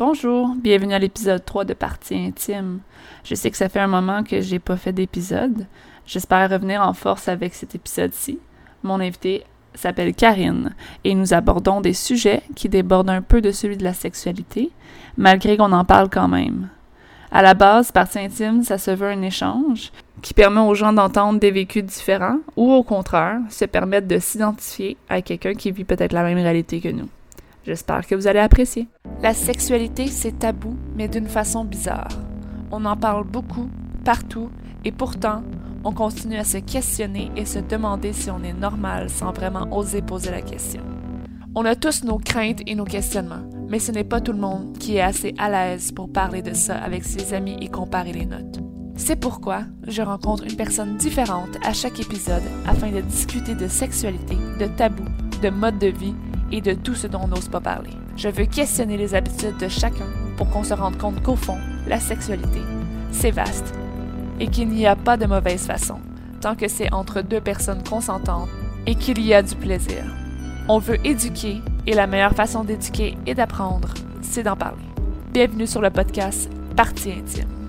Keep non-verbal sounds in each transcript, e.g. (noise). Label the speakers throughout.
Speaker 1: Bonjour, bienvenue à l'épisode 3 de Partie intime. Je sais que ça fait un moment que j'ai pas fait d'épisode. J'espère revenir en force avec cet épisode-ci. Mon invité s'appelle Karine et nous abordons des sujets qui débordent un peu de celui de la sexualité, malgré qu'on en parle quand même. À la base, Partie intime, ça se veut un échange qui permet aux gens d'entendre des vécus différents ou au contraire, se permettre de s'identifier à quelqu'un qui vit peut-être la même réalité que nous. J'espère que vous allez apprécier. La sexualité, c'est tabou, mais d'une façon bizarre. On en parle beaucoup, partout, et pourtant, on continue à se questionner et se demander si on est normal sans vraiment oser poser la question. On a tous nos craintes et nos questionnements, mais ce n'est pas tout le monde qui est assez à l'aise pour parler de ça avec ses amis et comparer les notes. C'est pourquoi je rencontre une personne différente à chaque épisode afin de discuter de sexualité, de tabous, de mode de vie et de tout ce dont on n'ose pas parler. Je veux questionner les habitudes de chacun pour qu'on se rende compte qu'au fond, la sexualité, c'est vaste et qu'il n'y a pas de mauvaise façon, tant que c'est entre deux personnes consentantes et qu'il y a du plaisir. On veut éduquer et la meilleure façon d'éduquer et d'apprendre, c'est d'en parler. Bienvenue sur le podcast Partie intime.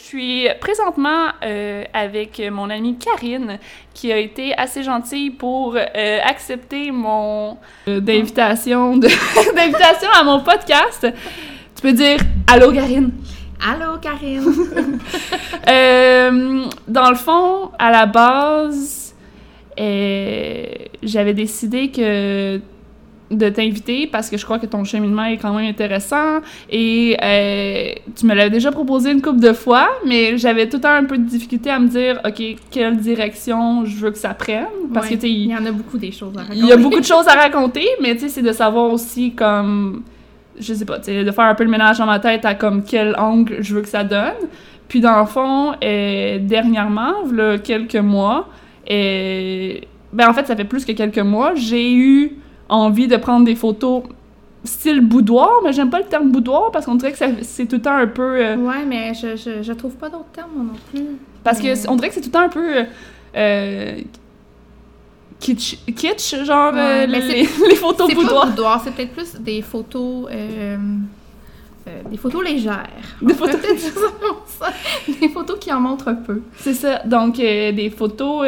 Speaker 1: Je suis présentement euh, avec mon amie Karine, qui a été assez gentille pour euh, accepter mon euh, d'invitation (laughs) d'invitation à mon podcast. Tu peux dire allô Karine?
Speaker 2: Allô Karine. (laughs)
Speaker 1: dans le fond, à la base, j'avais décidé que de t'inviter parce que je crois que ton cheminement est quand même intéressant et euh, tu me l'avais déjà proposé une couple de fois, mais j'avais tout le temps un peu de difficulté à me dire, OK, quelle direction je veux que ça prenne? Parce que, tu
Speaker 2: il y en a beaucoup des choses à raconter.
Speaker 1: Il y a beaucoup de choses à raconter, mais tu sais, c'est de savoir aussi comme, je sais pas, tu sais, de faire un peu le ménage dans ma tête à comme quel angle je veux que ça donne. Puis dans le fond, euh, dernièrement, là, quelques mois, et euh, ben en fait, ça fait plus que quelques mois, j'ai eu envie de prendre des photos style boudoir, mais j'aime pas le terme boudoir parce qu'on dirait que c'est tout le temps un peu...
Speaker 2: Euh, ouais, mais je, je, je, trouve pas d'autres termes non plus.
Speaker 1: Parce que on dirait que c'est tout le temps un peu... Euh, kitsch, kitsch, genre euh, les, (laughs) les, photos boudoir.
Speaker 2: C'est boudoir, c'est peut-être plus des photos... des photos légères. Des photos... des photos qui en montrent un peu.
Speaker 1: C'est ça. Donc, des photos...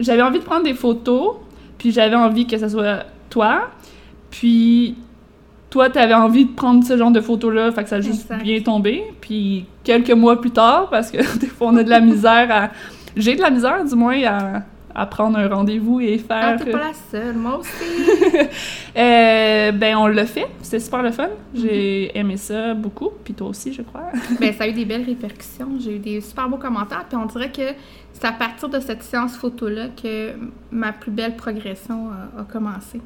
Speaker 1: J'avais envie de prendre des photos puis j'avais envie que ça soit toi. Puis toi, t'avais envie de prendre ce genre de photos-là, fait que ça a juste bien tombé. Puis quelques mois plus tard, parce que (laughs) des fois on a de la misère à. J'ai de la misère, du moins, à, à prendre un rendez-vous et faire.
Speaker 2: Ah, t'es pas la seule, moi aussi! (laughs)
Speaker 1: euh, ben, on l'a fait, c'était super le fun. J'ai mm-hmm. aimé ça beaucoup, puis toi aussi, je crois.
Speaker 2: ben, (laughs) ça a eu des belles répercussions. J'ai eu des super beaux commentaires, puis on dirait que c'est à partir de cette séance photo-là que ma plus belle progression a, commencé.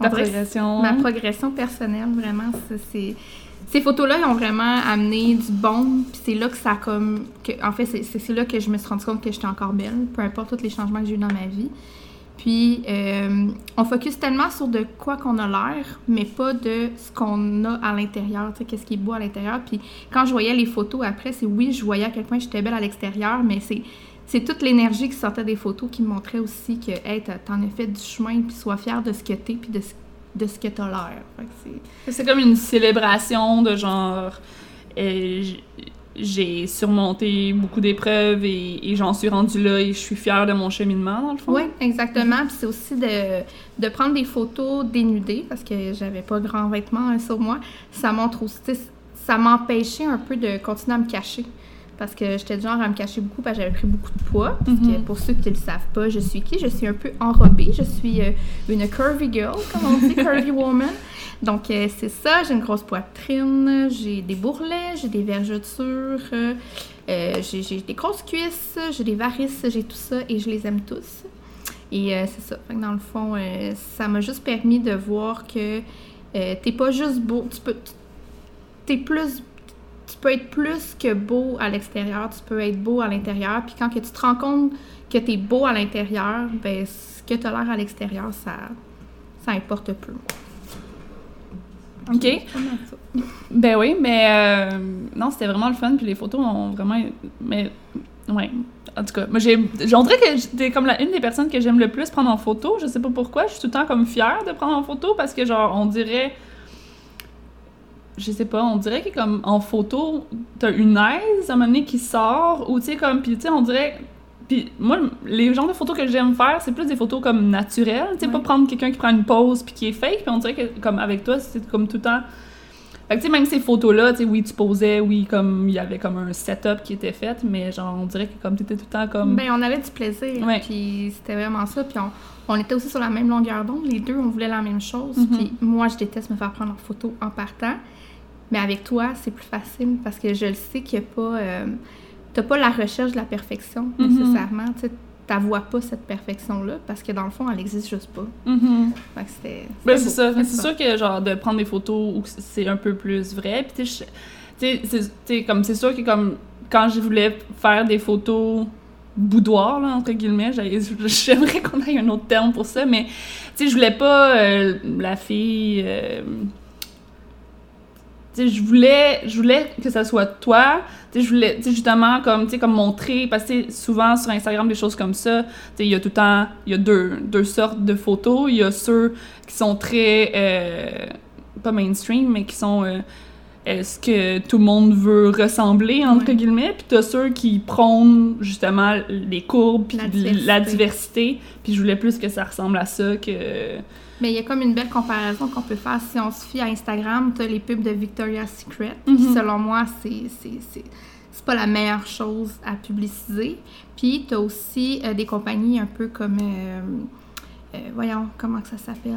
Speaker 1: Ta progression?
Speaker 2: Ma progression personnelle, vraiment, c'est ces photos-là, ont vraiment amené du bon, puis c'est là que ça a comme... Que, en fait, c'est là que je me suis rendu compte que j'étais encore belle, peu importe tous les changements que j'ai eu dans ma vie. Puis, euh, on focus tellement sur de quoi qu'on a l'air, mais pas de ce qu'on a à l'intérieur, tu sais, qu'est-ce qui est beau à l'intérieur. Puis, quand je voyais les photos après, c'est oui, je voyais à quel point j'étais belle à l'extérieur, mais c'est c'est toute l'énergie qui sortait des photos qui me montrait aussi que, hey, t'en as fait du chemin, puis sois fière de ce que t'es, puis de ce de ce que t'as l'air.
Speaker 1: C'est comme une célébration de genre. Euh, j'ai surmonté beaucoup d'épreuves et, j'en suis rendue là et je suis fière de mon cheminement, dans le fond.
Speaker 2: Oui, exactement. Puis c'est aussi de, de, prendre des photos dénudées parce que j'avais pas grand vêtements hein, sur moi. Ça montre aussi. Ça m'empêchait un peu de continuer à me cacher parce que j'étais du genre à me cacher beaucoup parce que j'avais pris beaucoup de poids. Parce que mhm. pour ceux qui ne le savent pas, je suis qui? Je suis un peu enrobée. Je suis euh, une curvy girl, comme on dit, curvy woman. (laughs) Donc, euh, c'est ça. J'ai une grosse poitrine, j'ai des bourrelets, j'ai des vergetures, euh, j'ai des grosses cuisses, j'ai des varices, j'ai tout ça et je les aime tous. Et c'est ça. dans le fond, ça m'a juste permis de voir que t'es pas juste beau. Tu peux. T'es plus tu peux être plus que beau à l'extérieur, tu peux être beau à l'intérieur. Puis quand que tu te rends compte que tu es beau à l'intérieur, ben ce que tu as l'air à l'extérieur, ça, ça importe peu.
Speaker 1: OK? Ben oui, mais euh, non, c'était vraiment le fun. Puis les photos ont vraiment. Mais, ouais. En tout cas, moi, j'ai. On dirait que t'es comme la, une des personnes que j'aime le plus prendre en photo. Je sais pas pourquoi. Je suis tout le temps comme fière de prendre en photo parce que, genre, on dirait. Je sais pas, on dirait que, comme, en photo, t'as une aise à un moment donné qui sort, ou tu sais, comme. Puis, tu sais, on dirait. Puis, moi, les genres de photos que j'aime faire, c'est plus des photos comme naturelles. Tu sais, pas prendre quelqu'un qui prend une pause puis qui est fake. Puis, on dirait que, comme, avec toi, c'est comme tout le temps. Fait que, tu sais, même ces photos-là, tu sais, oui, tu posais, oui, comme, il y avait comme un setup qui était fait, mais genre, on dirait que comme t'étais tout le temps comme.
Speaker 2: Ben, on avait du plaisir.
Speaker 1: Ouais.
Speaker 2: Puis c'était vraiment ça. Puis on, on était aussi sur la même longueur d'onde. Les deux, on voulait la même chose.
Speaker 1: Mhm.
Speaker 2: Puis moi, je déteste me faire prendre en photo en partant. Mais avec toi, c'est plus facile parce que je le sais qu'il n'y a pas. euh, T'as pas la recherche de la perfection
Speaker 1: Mhm.
Speaker 2: nécessairement. Tu t'avoues pas cette perfection-là parce que dans le fond, elle existe juste pas.
Speaker 1: Ben,
Speaker 2: c'était
Speaker 1: c'est ça. C'est sûr que, genre, de prendre des photos où c'est un peu plus vrai. Puis, tu tu tu comme, c'est sûr que, comme, quand je voulais faire des photos boudoir, là, entre guillemets, j'aimerais (laughs) qu'on ait un autre terme pour ça, mais, tu sais, je voulais pas euh, la fille. euh, je voulais, je voulais que ça soit toi. Tu sais, je voulais, justement, comme, tu sais, comme montrer, parce que souvent sur Instagram, des choses comme ça, tu sais, il y a tout le temps, il y a deux, deux sortes de photos. Il y a ceux qui sont très, euh, pas mainstream, mais qui sont euh, euh, ce que tout le monde veut ressembler, entre
Speaker 2: Ouais.
Speaker 1: guillemets. Puis t'as ceux qui prônent, justement, les courbes, puis
Speaker 2: La
Speaker 1: la
Speaker 2: diversité.
Speaker 1: diversité. Puis je voulais plus que ça ressemble à ça que...
Speaker 2: Mais il y a comme une belle comparaison qu'on peut faire. Si on se fie à Instagram, tu as les pubs de Victoria's Secret.
Speaker 1: Mhm.
Speaker 2: Puis selon moi, c'est, c'est, pas la meilleure chose à publiciser. Puis tu as aussi euh, des compagnies un peu comme. euh, euh, voyons, comment que ça s'appelle?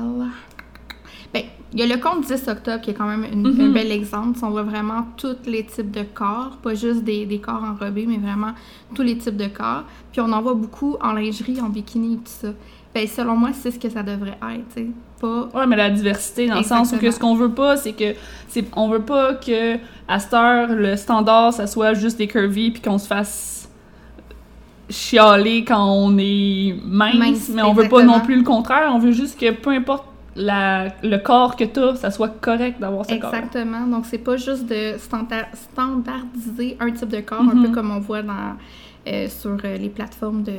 Speaker 2: Ben, il y a le compte 10 octobre qui est quand même une-
Speaker 1: Mhm.
Speaker 2: un bel exemple. On voit vraiment tous les types de corps, pas juste des, des corps enrobés, mais vraiment tous les types de corps. Puis on en voit beaucoup en lingerie, en bikini et tout ça. Ben, selon moi, c'est ce que ça devrait être, tu sais. Pas.
Speaker 1: Ouais, mais la diversité, dans le sens où que
Speaker 2: Exactement.
Speaker 1: ce qu'on veut pas, c'est que... c'est on veut pas que, à cette heure, le standard, ça soit juste des curvy, puis qu'on se fasse chialer quand on est mince,
Speaker 2: Mince,
Speaker 1: mais on veut pas
Speaker 2: exactement.
Speaker 1: non plus le contraire. On veut juste que, peu importe la, le corps que t'as, ça soit correct d'avoir ce corps
Speaker 2: Exactement. Donc, c'est pas juste de standa- standardiser un type de corps, un peu comme on voit dans, euh, sur euh, les plateformes de,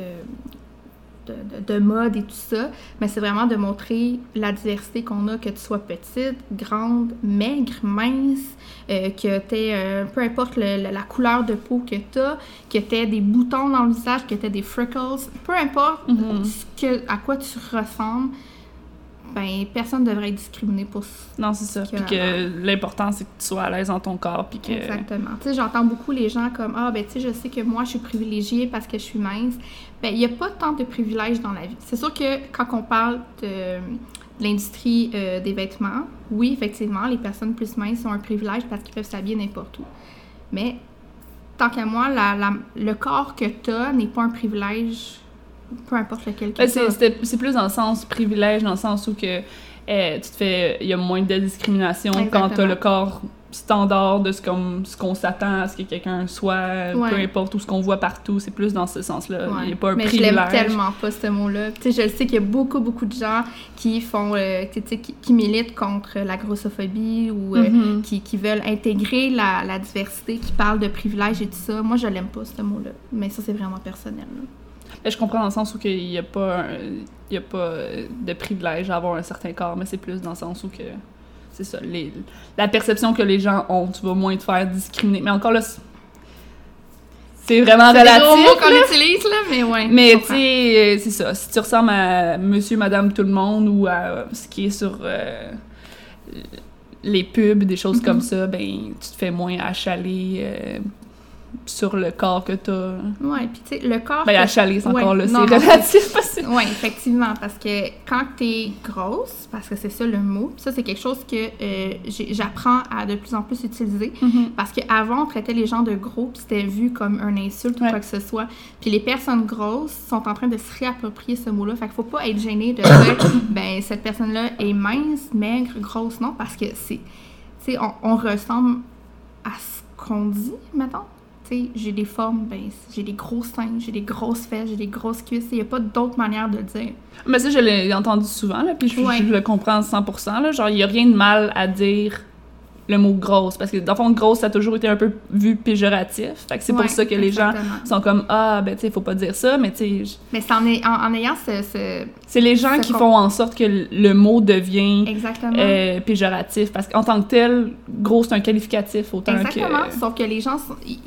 Speaker 2: de, de- de mode et tout ça, mais c'est vraiment de montrer la diversité qu'on a, que tu sois petite, grande, maigre, mince, euh, que tu aies, peu importe le- le- la couleur de peau que tu as, que tu aies des boutons dans le visage, que tu aies des freckles, peu importe
Speaker 1: Mhm.
Speaker 2: ce que, à quoi tu ressembles, ben, personne ne devrait être discriminé pour ça.
Speaker 1: Non, c'est ça. Puis que l'important, c'est que tu sois à l'aise dans ton corps, puis que...
Speaker 2: Exactement. Tu sais, j'entends beaucoup les gens comme Ah, ben, tu sais, je sais que moi, je suis privilégiée parce que je suis mince. Ben, il n'y a pas tant de privilèges dans la vie. C'est sûr que quand on parle de, de l'industrie euh, des vêtements, oui, effectivement, les personnes plus minces ont un privilège parce qu'ils peuvent s'habiller n'importe où. Mais tant qu'à moi, la- la- le corps que tu as n'est pas un privilège, peu importe lequel que
Speaker 1: Ben,
Speaker 2: tu
Speaker 1: c'est, plus dans le sens privilège, dans le sens où que euh, tu te fais, il y a moins de discrimination quand
Speaker 2: Exactement.
Speaker 1: t'as le corps standard de ce qu'on, ce qu'on s'attend à ce que quelqu'un soit,
Speaker 2: Ouais.
Speaker 1: peu importe, ou ce qu'on voit partout, c'est plus dans ce sens-là. Il n'y a pas un
Speaker 2: mais je
Speaker 1: privilège.
Speaker 2: l'aime tellement pas ce mot-là. Tu sais, je le sais qu'il y a beaucoup, beaucoup de gens qui font, euh, tu sais, qui, qui militent contre la grossophobie ou euh,
Speaker 1: Mhm.
Speaker 2: qui, qui veulent intégrer la, la diversité, qui parlent de privilèges et tout ça. Moi, je l'aime pas ce mot-là. Mais ça, c'est vraiment personnel. là.
Speaker 1: Ben, je comprends dans le sens où il n'y a pas, un- il y a pas euh, de privilège à avoir un certain corps, mais c'est plus dans le sens où que c'est ça, les, la perception que les gens ont, tu vas moins te faire discriminer. Mais encore là, c'est- c'est vraiment
Speaker 2: C'est
Speaker 1: relatif.
Speaker 2: gros mots qu'on utilise, là, mais ouais.
Speaker 1: Mais tu sais, euh, c'est ça. Si tu ressembles à monsieur, madame, tout le monde ou à ce qui est sur euh, les pubs, des choses
Speaker 2: Mhm.
Speaker 1: comme ça, ben tu te fais moins achaler euh, sur le corps que t'as.
Speaker 2: Ouais, puis tu sais, le corps.
Speaker 1: Ben
Speaker 2: que-
Speaker 1: achaler, c'est encore
Speaker 2: Ouais,
Speaker 1: là, c'est relatif. (laughs) parce que-
Speaker 2: Oui, effectivement, parce que quand tu es grosse, parce que c'est ça le mot, ça c'est quelque chose que euh, j'apprends à de plus en plus utiliser,
Speaker 1: Mhm.
Speaker 2: parce qu'avant on traitait les gens de gros, puis c'était vu comme un insulte ou
Speaker 1: Ouais.
Speaker 2: quoi que ce soit. Puis les personnes grosses sont en train de se réapproprier ce mot-là, fait qu'il faut pas être gêné de dire, (coughs) ben cette personne-là est mince, maigre, grosse, non, parce que c'est, tu sais, on, on ressemble à ce qu'on dit, mettons. Sais, j'ai des formes, ben, j'ai des gros seins, j'ai des grosses fesses, j'ai des grosses cuisses. Il n'y a pas d'autre manière de le dire.
Speaker 1: Mais ça, je l'ai entendu souvent, là, puis je,
Speaker 2: Ouais.
Speaker 1: je le comprends à 100%. Là, genre, il n'y a rien de mal à dire le mot grosse. Parce que dans le fond, grosse, ça a toujours été un peu vu péjoratif. Fait que c'est pour ça que les gens sont comme Ah, ben tu sais, faut pas dire ça, mais tu sais,
Speaker 2: Mais c'est en, en, en ayant ce. ce-
Speaker 1: c'est les gens qui font en sorte que le- le mot devient
Speaker 2: Exactement.
Speaker 1: euh, péjoratif. Parce qu'en tant que tel, gros, c'est un qualificatif autant
Speaker 2: Exactement.
Speaker 1: que.
Speaker 2: Sauf que les gens,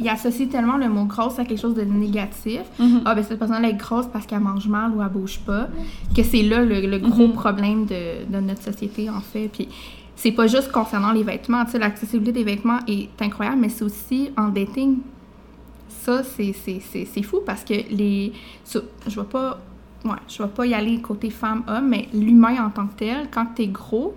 Speaker 2: ils associent tellement le mot grosse à quelque chose de négatif.
Speaker 1: Mhm.
Speaker 2: Ah, ben cette personne-là est grosse parce qu'elle mange mal ou elle bouge pas. Que c'est là le, le gros
Speaker 1: Mhm.
Speaker 2: problème de, de notre société, en fait. Puis c'est pas juste concernant les vêtements. Tu sais, l'accessibilité des vêtements est incroyable, mais c'est aussi en dating. Ça, c'est- fou parce que les. ça, je vais pas. Ouais, je vais pas y aller côté femme-homme, mais l'humain en tant que tel, quand t'es gros,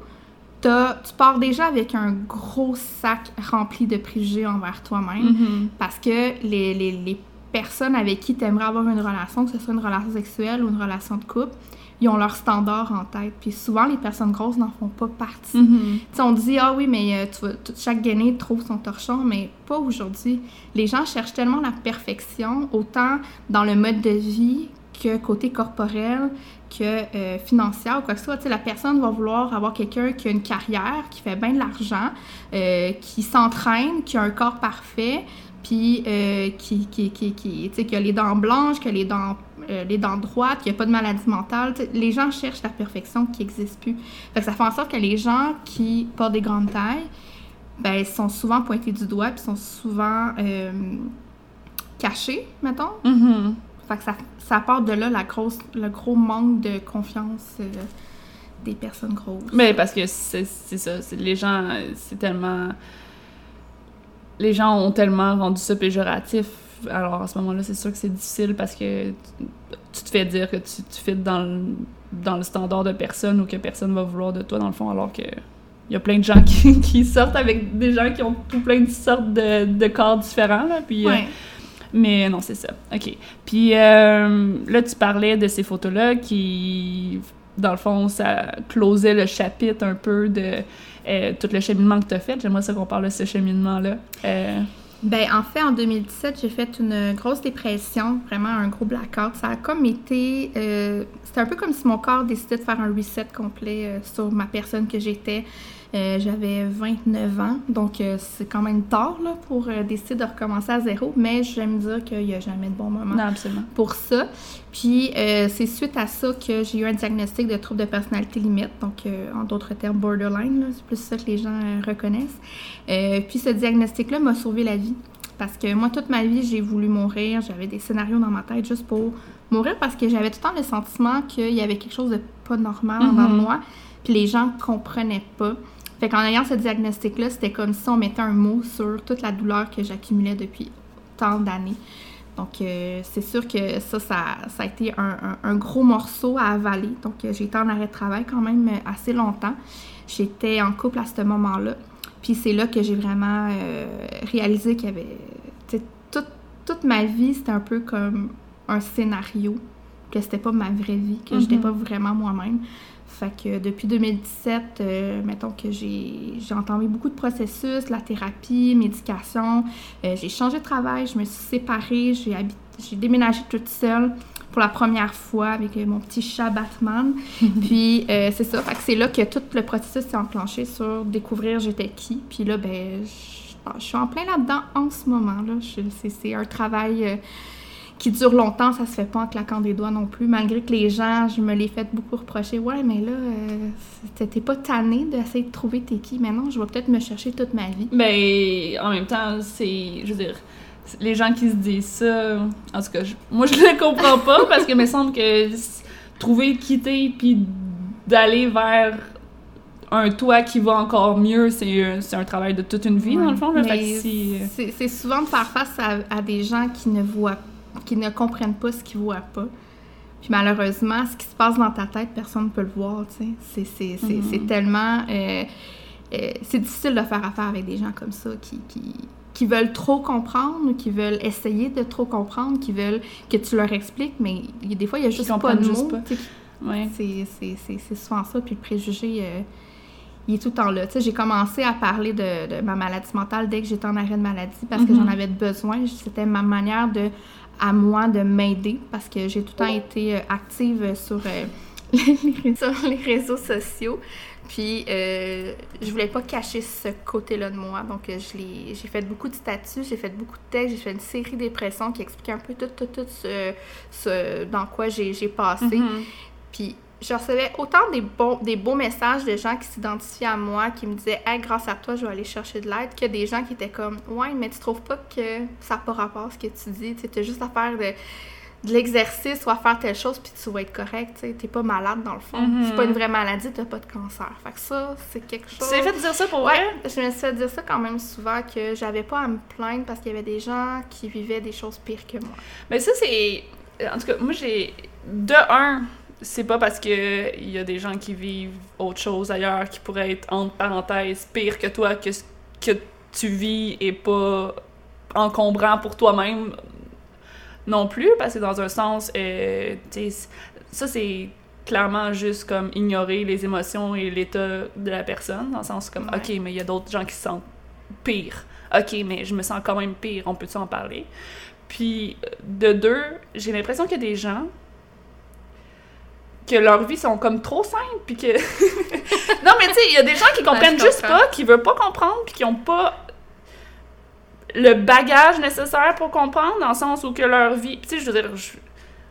Speaker 2: tu pars déjà avec un gros sac rempli de préjugés envers toi-même.
Speaker 1: Mhm.
Speaker 2: Parce que les, les, les personnes avec qui tu aimerais avoir une relation, que ce soit une relation sexuelle ou une relation de couple, ils ont leur standard en tête. Puis souvent, les personnes grosses n'en font pas partie. Tu sais, on dit, ah oui, mais euh, tu vois, chaque gainé trouve son torchon, mais pas aujourd'hui. Les gens cherchent tellement la perfection, autant dans le mode de vie que côté corporel, que euh, financière ou quoi que ce soit. Tu sais, la personne va vouloir avoir quelqu'un qui a une carrière, qui fait bien de l'argent, euh, qui s'entraîne, qui a un corps parfait, puis euh, qui, qui, qui, qui, a les dents blanches, qui a les dents, euh, les dents droites, qui a pas de maladie mentale. Les gens cherchent la perfection qui n'existe plus. Fait que ça fait en sorte que les gens qui portent des grandes tailles, ben, sont souvent pointés du doigt, puis sont souvent euh, cachés, mettons.
Speaker 1: Mhm.
Speaker 2: Fait que ça, ça part de là la grosse, le gros manque de confiance des personnes grosses.
Speaker 1: Mais parce que c'est ça, les gens, c'est tellement... Les gens ont tellement rendu ça péjoratif. Alors à ce moment-là, c'est sûr que c'est difficile parce que tu, tu te fais dire que tu, tu fites dans le, dans le standard de personne ou que personne va vouloir de toi dans le fond, alors que il y a plein de gens (laughs) qui, qui sortent avec des gens qui ont tout plein de sortes de, de corps différents, là, puis... euh, mais non, c'est ça. OK. Puis euh, là, tu parlais de ces photos-là qui, dans le fond, ça closait le chapitre un peu de euh, tout le cheminement que tu as fait. J'aimerais ça qu'on parle de ce cheminement-là. Euh,
Speaker 2: Ben, en fait, en 2017, j'ai fait une grosse dépression, vraiment un gros blackout. Ça a comme été. euh, C'était un peu comme si mon corps décidait de faire un reset complet sur ma personne que j'étais. Euh, J'avais 29 ans, donc euh, c'est quand même tard là, pour euh, décider de recommencer à zéro, mais j'aime dire qu'il n'y a jamais de bon moment
Speaker 1: non, absolument.
Speaker 2: pour ça. Puis euh, c'est suite à ça que j'ai eu un diagnostic de trouble de personnalité limite, donc en d'autres termes borderline, c'est plus ça que les gens reconnaissent. Puis ce diagnostic-là m'a sauvé la vie. Parce que moi, toute ma vie, j'ai voulu mourir. J'avais des scénarios dans ma tête juste pour mourir parce que j'avais tout le temps le sentiment qu'il y avait quelque chose de pas normal en
Speaker 1: Mhm.
Speaker 2: moi. Puis les gens comprenaient pas. Fait qu'en ayant ce diagnostic-là, c'était comme si on mettait un mot sur toute la douleur que j'accumulais depuis tant d'années. Donc, euh, c'est sûr que ça, ça, ça a été un, un- un gros morceau à avaler. Donc, euh, j'ai été en arrêt de travail quand même euh, assez longtemps. J'étais en couple à ce moment-là. Puis c'est là que j'ai vraiment euh, réalisé qu'il y avait... toute, toute ma vie, c'était un peu comme un scénario, que c'était pas ma vraie vie, que j'étais
Speaker 1: Mhm.
Speaker 2: pas vraiment moi-même. Fait que depuis 2017, euh, mettons que j'ai j'ai entamé beaucoup de processus, la thérapie, médication. Euh, j'ai changé de travail, je me suis séparée, j'ai déménagé toute seule pour la première fois avec euh, mon petit chat Batman. (laughs) Puis euh, c'est ça, fait que c'est là que tout le processus s'est enclenché sur découvrir j'étais qui. Puis là, ben, je, je suis en plein là-dedans en ce moment. là. C'est c'est un travail qui dure longtemps, ça se fait pas en claquant des doigts non plus, malgré que les gens, je me l'ai fait beaucoup reprocher. Ouais, mais là, euh, t'es- pas tanné d'essayer de trouver t'es qui. Mais non, je vais peut-être me chercher toute ma vie.
Speaker 1: Mais en même temps, c'est. Je veux dire, les gens qui se disent ça. En tout cas, je- moi, je le comprends pas (laughs) parce que me semble que trouver, quitter, puis d'aller vers un toit qui va encore mieux, c'est un, c'est un travail de toute une vie, dans le fond. Là,
Speaker 2: Mais
Speaker 1: fait que si-
Speaker 2: c'est c'est souvent de faire face à, à des gens qui ne voient, qui ne comprennent pas ce qu'ils voient pas. Puis malheureusement, ce qui se passe dans ta tête, personne ne peut le voir, tu sais. C'est-
Speaker 1: Mhm.
Speaker 2: c'est tellement... euh, euh, c'est difficile de faire affaire avec des gens comme ça qui, qui, qui veulent trop comprendre ou qui veulent essayer de trop comprendre, qui veulent que tu leur expliques, mais y des fois, il y a juste pas de mots.
Speaker 1: Ouais.
Speaker 2: c'est- souvent ça. Puis le préjugé, euh, il est tout le temps là. Tu sais, j'ai commencé à parler de, de ma maladie mentale dès que j'étais en arrêt de maladie parce que j'en avais besoin. C'était ma manière de, à moi de m'aider parce que j'ai tout le temps été euh, active sur, euh, (laughs) les, sur les réseaux sociaux. Puis, euh, je voulais pas cacher ce côté-là de moi. Donc, j'ai fait beaucoup de statuts, j'ai fait beaucoup de textes, j'ai fait une série d'impressions qui expliquaient un peu tout, tout, tout ce, ce dans quoi j'ai passé.
Speaker 1: Mhm.
Speaker 2: Puis je recevais autant des, bons, des beaux messages de gens qui s'identifiaient à moi, qui me disaient Hey, grâce à toi, je vais aller chercher de l'aide, que des gens qui étaient comme Ouais, mais tu trouves pas que ça n'a pas rapport à ce que tu dis Tu as juste à faire de, de l'exercice ou à faire telle chose, puis tu vas être correct. Tu n'es pas malade dans le fond.
Speaker 1: Mhm.
Speaker 2: C'est pas une vraie maladie, tu pas de cancer. Fait que ça, c'est quelque
Speaker 1: Tu
Speaker 2: chose.
Speaker 1: t'es fait dire ça pour
Speaker 2: Ouais,
Speaker 1: vrai?
Speaker 2: je me suis fait dire ça quand même souvent que j'avais pas à me plaindre parce qu'il y avait des gens qui vivaient des choses pires que moi.
Speaker 1: Mais ça, c'est. En tout cas, moi, j'ai. De un, c'est pas parce que il y a des gens qui vivent autre chose ailleurs qui pourrait être, entre parenthèses, pire que toi, que ce que tu vis est pas encombrant pour toi-même non plus, parce que dans un sens, euh, ça, c'est clairement juste comme ignorer les émotions et l'état de la personne, dans le sens comme,
Speaker 2: Ouais.
Speaker 1: ok, mais il y a d'autres gens qui se sentent pire. Ok, mais je me sens quand même pire, on peut-tu en parler? Puis, euh, de deux, j'ai l'impression qu'il y a des gens que leur vie sont comme trop simples, puis que... (laughs) non, mais tu sais, il y a des gens qui comprennent
Speaker 2: je
Speaker 1: juste pas, qui veulent pas comprendre, puis qui ont pas le bagage nécessaire pour comprendre, dans le sens où que leur vie... Tu sais, je veux dire, je,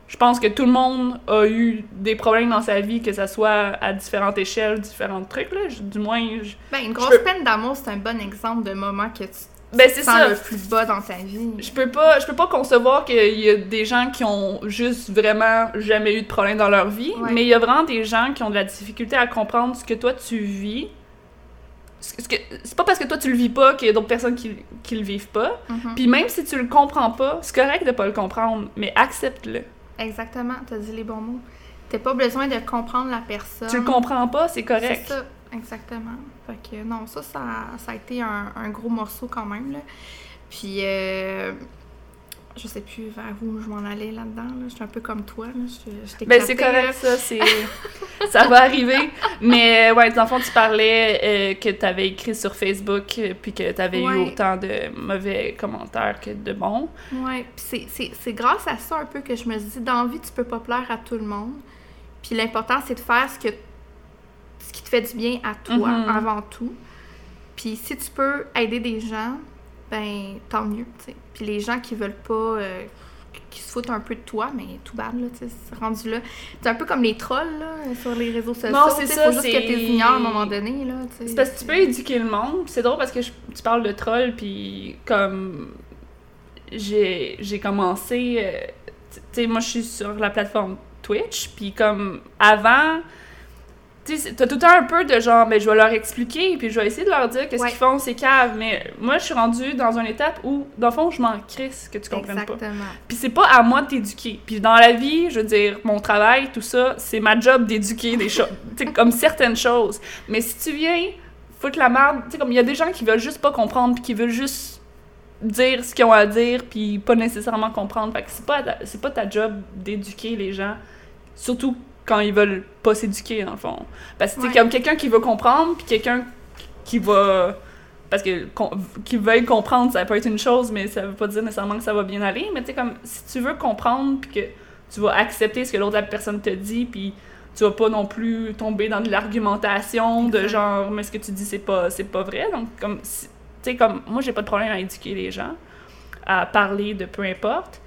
Speaker 1: je pense que tout le monde a eu des problèmes dans sa vie, que ça soit à différentes échelles, différents trucs, là. Je- du moins, je-
Speaker 2: Ben, une grosse
Speaker 1: peux-
Speaker 2: peine d'amour, c'est un bon exemple de moment que tu
Speaker 1: Ben, c'est ça.
Speaker 2: le plus bas dans ta vie.
Speaker 1: Je peux pas, je peux pas concevoir qu'il y a des gens qui ont juste vraiment jamais eu de problème dans leur vie,
Speaker 2: Ouais.
Speaker 1: mais il y a vraiment des gens qui ont de la difficulté à comprendre ce que toi tu vis. Ce C'est pas parce que toi tu le vis pas qu'il y a d'autres personnes qui, qui le vivent pas.
Speaker 2: Mhm.
Speaker 1: Puis même si tu le comprends pas, c'est correct de pas le comprendre, mais accepte-le.
Speaker 2: Exactement, t'as dit les bons mots. T'as pas besoin de comprendre la personne.
Speaker 1: Tu le comprends pas, c'est
Speaker 2: C'est
Speaker 1: correct.
Speaker 2: ça, exactement. Fait que non, ça, ça, ça a été un, un gros morceau quand même, là. Puis, euh, je sais plus vers où je m'en allais là-dedans, là. Je suis un peu comme toi, là. Je, je
Speaker 1: Ben c'est correct ça, c'est (laughs) ça va arriver. Mais ouais, dans le fond tu parlais euh, que tu avais écrit sur Facebook euh, puis que tu avais eu autant de mauvais commentaires que de bons.
Speaker 2: Ouais, puis c'est- c'est c'est grâce à ça un peu que je me suis dit, dans la vie, tu peux pas plaire à tout le monde. Puis l'important, c'est de faire ce, que, ce qui te fait du bien à toi,
Speaker 1: Mhm.
Speaker 2: avant tout. Puis si tu peux aider des gens, ben tant mieux, tu sais. Puis les gens qui veulent pas, euh, qui se foutent un peu de toi, mais tout bad, là, tu sais, c'est rendu là. C'est un peu comme les trolls, là, sur les réseaux sociaux.
Speaker 1: Non, c'est ça,
Speaker 2: faut juste que tu ignores à un moment donné, là, tu sais.
Speaker 1: C'est parce que tu peux éduquer le monde. C'est drôle parce que je- tu parles de troll puis comme j'ai j'ai commencé euh, tu sais moi je suis sur la plateforme Twitch puis comme avant t'as tout le temps un peu de genre, mais je vais leur expliquer, puis je vais essayer de leur dire qu'est-ce
Speaker 2: Ouais.
Speaker 1: qu'ils font, c'est cave. Mais moi, je suis rendue dans une étape où, dans le fond, je m'en crisse que tu comprennes pas.
Speaker 2: Exactement.
Speaker 1: Puis c'est pas à moi de t'éduquer. Puis dans la vie, je veux dire, mon travail, tout ça, c'est ma job d'éduquer des choses, (laughs) tu comme certaines choses. Mais si tu viens foutre la merde, tu sais, comme il y a des gens qui veulent juste pas comprendre, puis qui veulent juste dire ce qu'ils ont à dire, puis pas nécessairement comprendre. Fait que c'est pas, c'est pas ta job d'éduquer les gens, surtout quand ils veulent pas s'éduquer, dans le fond. Parce que c'est
Speaker 2: Ouais.
Speaker 1: comme quelqu'un qui veut comprendre, puis quelqu'un qui va parce que qu'ils veuillent comprendre, ça peut être une chose, mais ça veut pas dire nécessairement que ça va bien aller. Mais tu sais, comme si tu veux comprendre, puis que tu vas accepter ce que l'autre personne te dit, puis tu vas pas non plus tomber dans de l'argumentation de genre, mais ce que tu dis, c'est pas, c'est pas vrai. Donc, comme, tu sais, comme, moi, j'ai pas de problème à éduquer les gens, à parler de peu importe.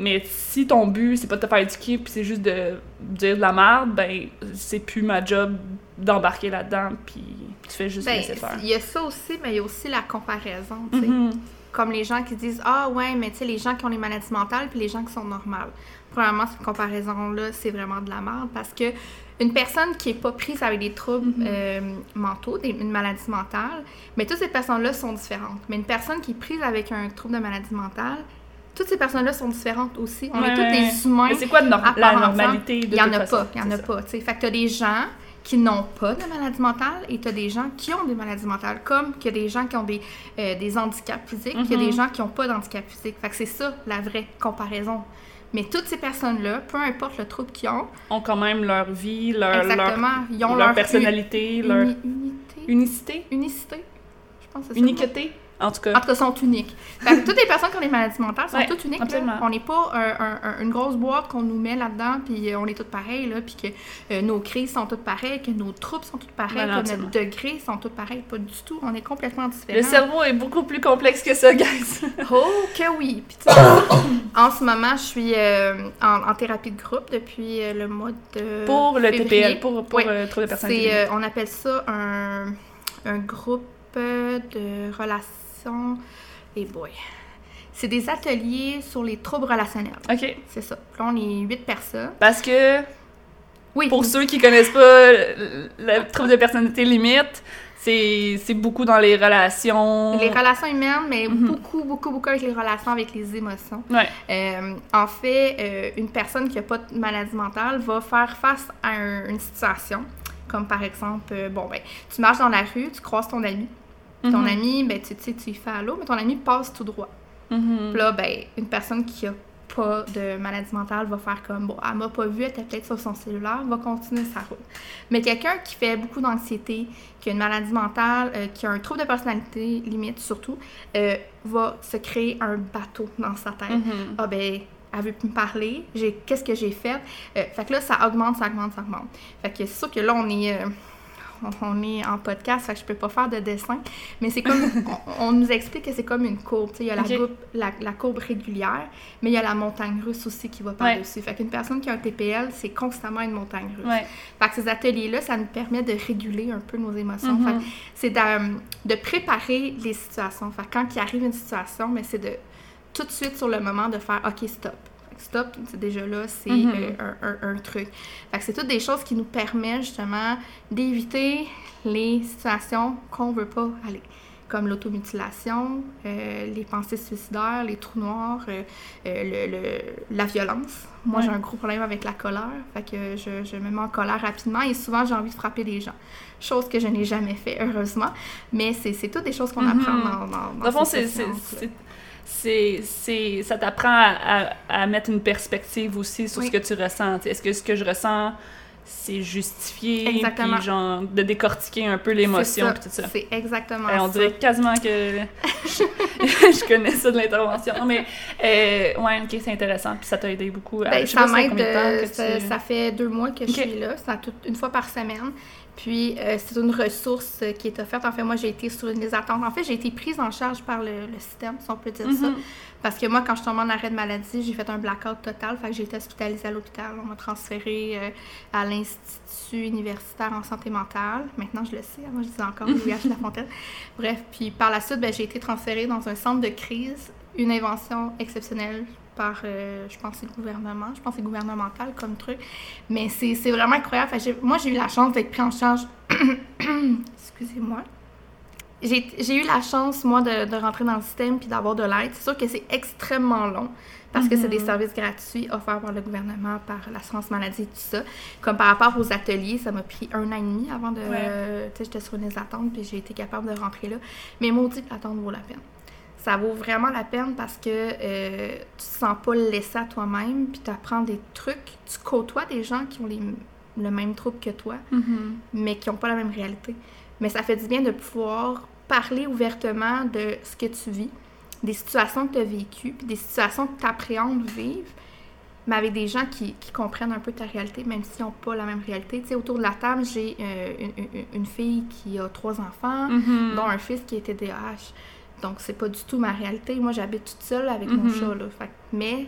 Speaker 1: Mais si ton but, c'est pas de te faire éduquer, puis c'est juste de dire de la merde, ben, c'est plus ma job d'embarquer là-dedans, puis tu fais juste
Speaker 2: Ben,
Speaker 1: laisser faire.
Speaker 2: il y a ça aussi, mais il y a aussi la comparaison, tu sais.
Speaker 1: Mhm.
Speaker 2: Comme les gens qui disent Ah ouais, mais tu sais, les gens qui ont les maladies mentales puis les gens qui sont normales. Premièrement, cette comparaison-là, c'est vraiment de la merde parce que une personne qui est pas prise avec des troubles
Speaker 1: Mhm.
Speaker 2: euh, mentaux, des, une maladie mentale, mais toutes ces personnes-là sont différentes. Mais une personne qui est prise avec un trouble de maladie mentale, toutes ces personnes-là sont différentes aussi. On
Speaker 1: Ouais,
Speaker 2: est tous
Speaker 1: ouais.
Speaker 2: des humains.
Speaker 1: Mais c'est quoi de la normalité de
Speaker 2: Il y en a
Speaker 1: façon,
Speaker 2: pas, il y en a
Speaker 1: ça.
Speaker 2: pas, tu sais. Fait que t'as des gens qui n'ont pas de maladie mentale et t'as des gens qui ont des maladies mentales, comme qu'il y a des gens qui ont des, euh, des handicaps physiques, il y a
Speaker 1: Mhm.
Speaker 2: des gens qui n'ont pas d'handicap physique. Fait que c'est ça, la vraie comparaison. Mais toutes ces personnes-là, peu importe le trouble qu'ils ont,
Speaker 1: ont quand même leur vie, leur, leur,
Speaker 2: exactement, ils ont
Speaker 1: leur
Speaker 2: leur,
Speaker 1: personnalité,
Speaker 2: uni-
Speaker 1: leur
Speaker 2: uni- unité,
Speaker 1: unicité,
Speaker 2: unicité, je pense que c'est
Speaker 1: uniquité. En tout cas.
Speaker 2: En tout cas, sont uniques. Fait que toutes les personnes qui ont des maladies mentales sont
Speaker 1: Ouais,
Speaker 2: toutes uniques. On n'est pas un- un- un- une grosse boîte qu'on nous met là-dedans, puis euh, on est toutes pareilles, là, puis que euh, nos crises sont toutes pareilles, que nos troubles sont toutes pareilles,
Speaker 1: Voilà,
Speaker 2: que notre degré sont toutes pareils. Pas du tout. On est complètement différents.
Speaker 1: Le cerveau est beaucoup plus complexe que ça, guys. (laughs)
Speaker 2: Oh, que oui. Puis en ce moment, je suis euh, en, en thérapie de groupe depuis le mois de.
Speaker 1: pour le
Speaker 2: février.
Speaker 1: TPL, pour, pour euh, trouble de
Speaker 2: euh, on appelle ça un, un groupe de relations. Et boy. C'est des ateliers sur les troubles relationnels.
Speaker 1: OK.
Speaker 2: C'est ça. Puis Là, on est huit personnes.
Speaker 1: Parce que,
Speaker 2: Oui.
Speaker 1: pour ceux qui connaissent pas le, le trouble de personnalité limite, c'est beaucoup dans les relations.
Speaker 2: Les relations humaines, mais
Speaker 1: Mhm.
Speaker 2: beaucoup, beaucoup, beaucoup avec les relations avec les émotions.
Speaker 1: Ouais.
Speaker 2: Euh, en fait, euh, une personne qui n'a pas de maladie mentale va faire face à un- une situation, comme par exemple, euh, bon, ben, tu marches dans la rue, tu croises ton ami. Ton
Speaker 1: Mhm.
Speaker 2: ami, ben, tu tu lui fais allô, mais ton ami passe tout droit.
Speaker 1: Mhm.
Speaker 2: Puis là, ben, une personne qui a pas de maladie mentale va faire comme, bon, elle m'a pas vu, elle était peut-être sur son cellulaire, va continuer sa route. Mais quelqu'un qui fait beaucoup d'anxiété, qui a une maladie mentale, euh, qui a un trouble de personnalité, limite surtout, euh, va se créer un bateau dans sa tête.
Speaker 1: Mhm.
Speaker 2: Ah ben, elle veut plus me parler, j'ai qu'est-ce que j'ai fait? Euh, fait que là, ça augmente, ça augmente, ça augmente. Fait que c'est sûr que là, on est, on- est en podcast, fait que je peux pas faire de dessin, mais c'est comme, (laughs) on, on nous explique que c'est comme une courbe, il y a la, courbe, la, la courbe régulière, mais il y a la montagne russe aussi qui va par-dessus. Fait qu'une personne qui a un TPL, c'est constamment une montagne russe.
Speaker 1: Ouais.
Speaker 2: Fait que ces ateliers-là, ça nous permet de réguler un peu nos émotions.
Speaker 1: Mhm.
Speaker 2: Que c'est de, de préparer les situations. Fait que quand il arrive une situation, mais c'est de tout de suite sur le moment de faire OK, stop. Stop, c'est déjà là, c'est
Speaker 1: Mhm.
Speaker 2: euh, un, un- un truc. Fait que c'est toutes des choses qui nous permettent justement d'éviter les situations qu'on veut pas aller. Comme l'automutilation, euh, les pensées suicidaires, les trous noirs, euh, euh, le, le- la violence. Moi,
Speaker 1: Ouais.
Speaker 2: j'ai un gros problème avec la colère. Fait que je, je me mets en colère rapidement et souvent, j'ai envie de frapper les gens. Chose que je n'ai jamais fait, heureusement. Mais c'est toutes des choses qu'on
Speaker 1: Mhm.
Speaker 2: apprend dans, dans, dans
Speaker 1: Dans le fond,
Speaker 2: ces
Speaker 1: c'est, c'est, ça t'apprend à, à- à mettre une perspective aussi sur
Speaker 2: Oui.
Speaker 1: ce que tu ressens. Est-ce que ce que je ressens, c'est justifié?
Speaker 2: Exactement.
Speaker 1: Puis genre, de décortiquer un peu l'émotion puis tout ça.
Speaker 2: C'est exactement
Speaker 1: Eh, on
Speaker 2: ça.
Speaker 1: dirait quasiment que je, (laughs) je connais ça de l'intervention. Mais, euh, ouais, ok, c'est intéressant. Puis ça t'a aidé beaucoup.
Speaker 2: Ben,
Speaker 1: je sais
Speaker 2: ça
Speaker 1: pas ça de temps
Speaker 2: euh,
Speaker 1: que
Speaker 2: ça,
Speaker 1: tu-
Speaker 2: ça fait deux mois que je
Speaker 1: Ok.
Speaker 2: suis là. Ça tout- une fois par semaine. Puis, euh, c'est une ressource euh, qui est offerte. En fait, moi, j'ai été sur une liste d'attente. En fait, j'ai été prise en charge par le, le système, si on peut dire ça.
Speaker 1: Mhm.
Speaker 2: Parce que moi, quand je suis tombée en arrêt de maladie, j'ai fait un blackout total. Fait que j'ai été hospitalisée à l'hôpital. On m'a transférée euh, à l'Institut universitaire en santé mentale. Maintenant, je le sais. Avant, je disais encore (laughs) l'UH La Fontaine. Bref, puis par la suite, ben, j'ai été transférée dans un centre de crise. Une invention exceptionnelle par, euh, je pense, le gouvernement. Je pense que c'est gouvernemental comme truc. Mais c'est c'est vraiment incroyable. Moi, j'ai eu la chance d'être prise en charge. (coughs) Excusez-moi. J'ai j'ai eu la chance, moi, de, de rentrer dans le système puis d'avoir de l'aide. C'est sûr que c'est extrêmement long parce que c'est des
Speaker 1: Mhm.
Speaker 2: services gratuits offerts par le gouvernement, par l'assurance maladie et tout ça. Comme par rapport aux ateliers, ça m'a pris un an et demi avant de...
Speaker 1: Ouais.
Speaker 2: tu sais, j'étais sur une liste d'attente puis j'ai été capable de rentrer là. Mais maudit que l'attente vaut la peine. Ça vaut vraiment la peine parce que euh, tu te sens pas laissé à toi-même puis tu apprends des trucs. Tu côtoies des gens qui ont les, le même trouble que toi
Speaker 1: Mhm.
Speaker 2: mais qui n'ont pas la même réalité. Mais ça fait du bien de pouvoir parler ouvertement de ce que tu vis, des situations que tu as vécues, puis des situations que tu appréhendes vivre, mais avec des gens qui, qui comprennent un peu ta réalité, même s'ils n'ont pas la même réalité. Tu sais, autour de la table, j'ai euh, une, une- fille qui a trois enfants,
Speaker 1: Mhm.
Speaker 2: dont un fils qui est TDAH. Donc, c'est pas du tout ma réalité. Moi, j'habite toute seule avec mon
Speaker 1: Mhm.
Speaker 2: chat, là. Fait mais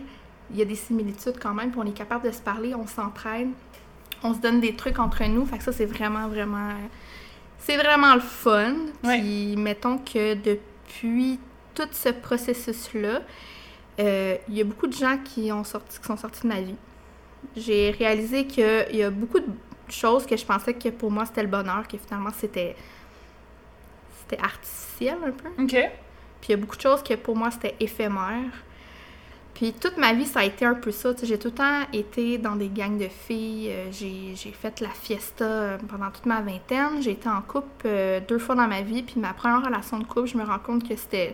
Speaker 2: il y a des similitudes quand même, puis on est capable de se parler, on s'entraide, on se donne des trucs entre nous. Fait que ça, c'est vraiment, vraiment... C'est vraiment le fun. Puis, mettons que depuis tout ce processus-là, euh, il y a beaucoup de gens qui, ont sorti, qui sont sortis de ma vie. J'ai réalisé qu'il y a beaucoup de choses que je pensais que pour moi, c'était le bonheur, que finalement, c'était c'était artificiel un peu.
Speaker 1: Ok.
Speaker 2: Puis il y a beaucoup de choses que pour moi, c'était éphémère. Puis toute ma vie, ça a été un peu ça. J'ai tout le temps été dans des gangs de filles. Euh, J'ai fait la fiesta euh, pendant toute ma vingtaine. J'ai été en couple euh, deux fois dans ma vie. Puis ma première relation de couple, je me rends compte que c'était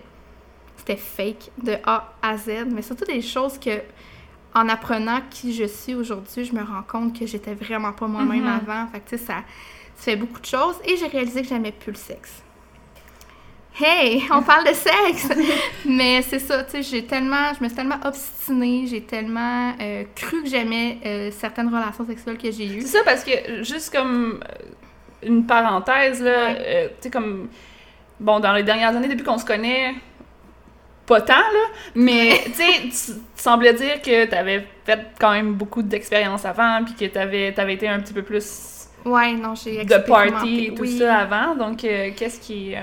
Speaker 2: c'était fake de A à Z. Mais surtout des choses que, en apprenant qui je suis aujourd'hui, je me rends compte que j'étais vraiment pas moi-même
Speaker 1: Mhm.
Speaker 2: avant. Fait que tu sais, ça, ça fait beaucoup de choses. Et j'ai réalisé que j'aimais plus le sexe. Hey, on parle de sexe! (laughs) Mais c'est ça, tu sais, j'ai tellement, je me suis tellement obstinée, j'ai tellement euh, cru que j'aimais euh, certaines relations sexuelles que j'ai eues.
Speaker 1: C'est ça, parce que, juste comme euh, une parenthèse, là, euh, tu sais, comme, bon, dans les dernières années, depuis qu'on se connaît, pas tant, là, mais, tu sais, tu tu semblais dire que t'avais fait quand même beaucoup d'expériences avant, puis que t'avais avais été un petit peu plus
Speaker 2: Ouais, non, j'ai
Speaker 1: de party et tout
Speaker 2: oui.
Speaker 1: ça avant, donc euh, qu'est-ce qui... euh,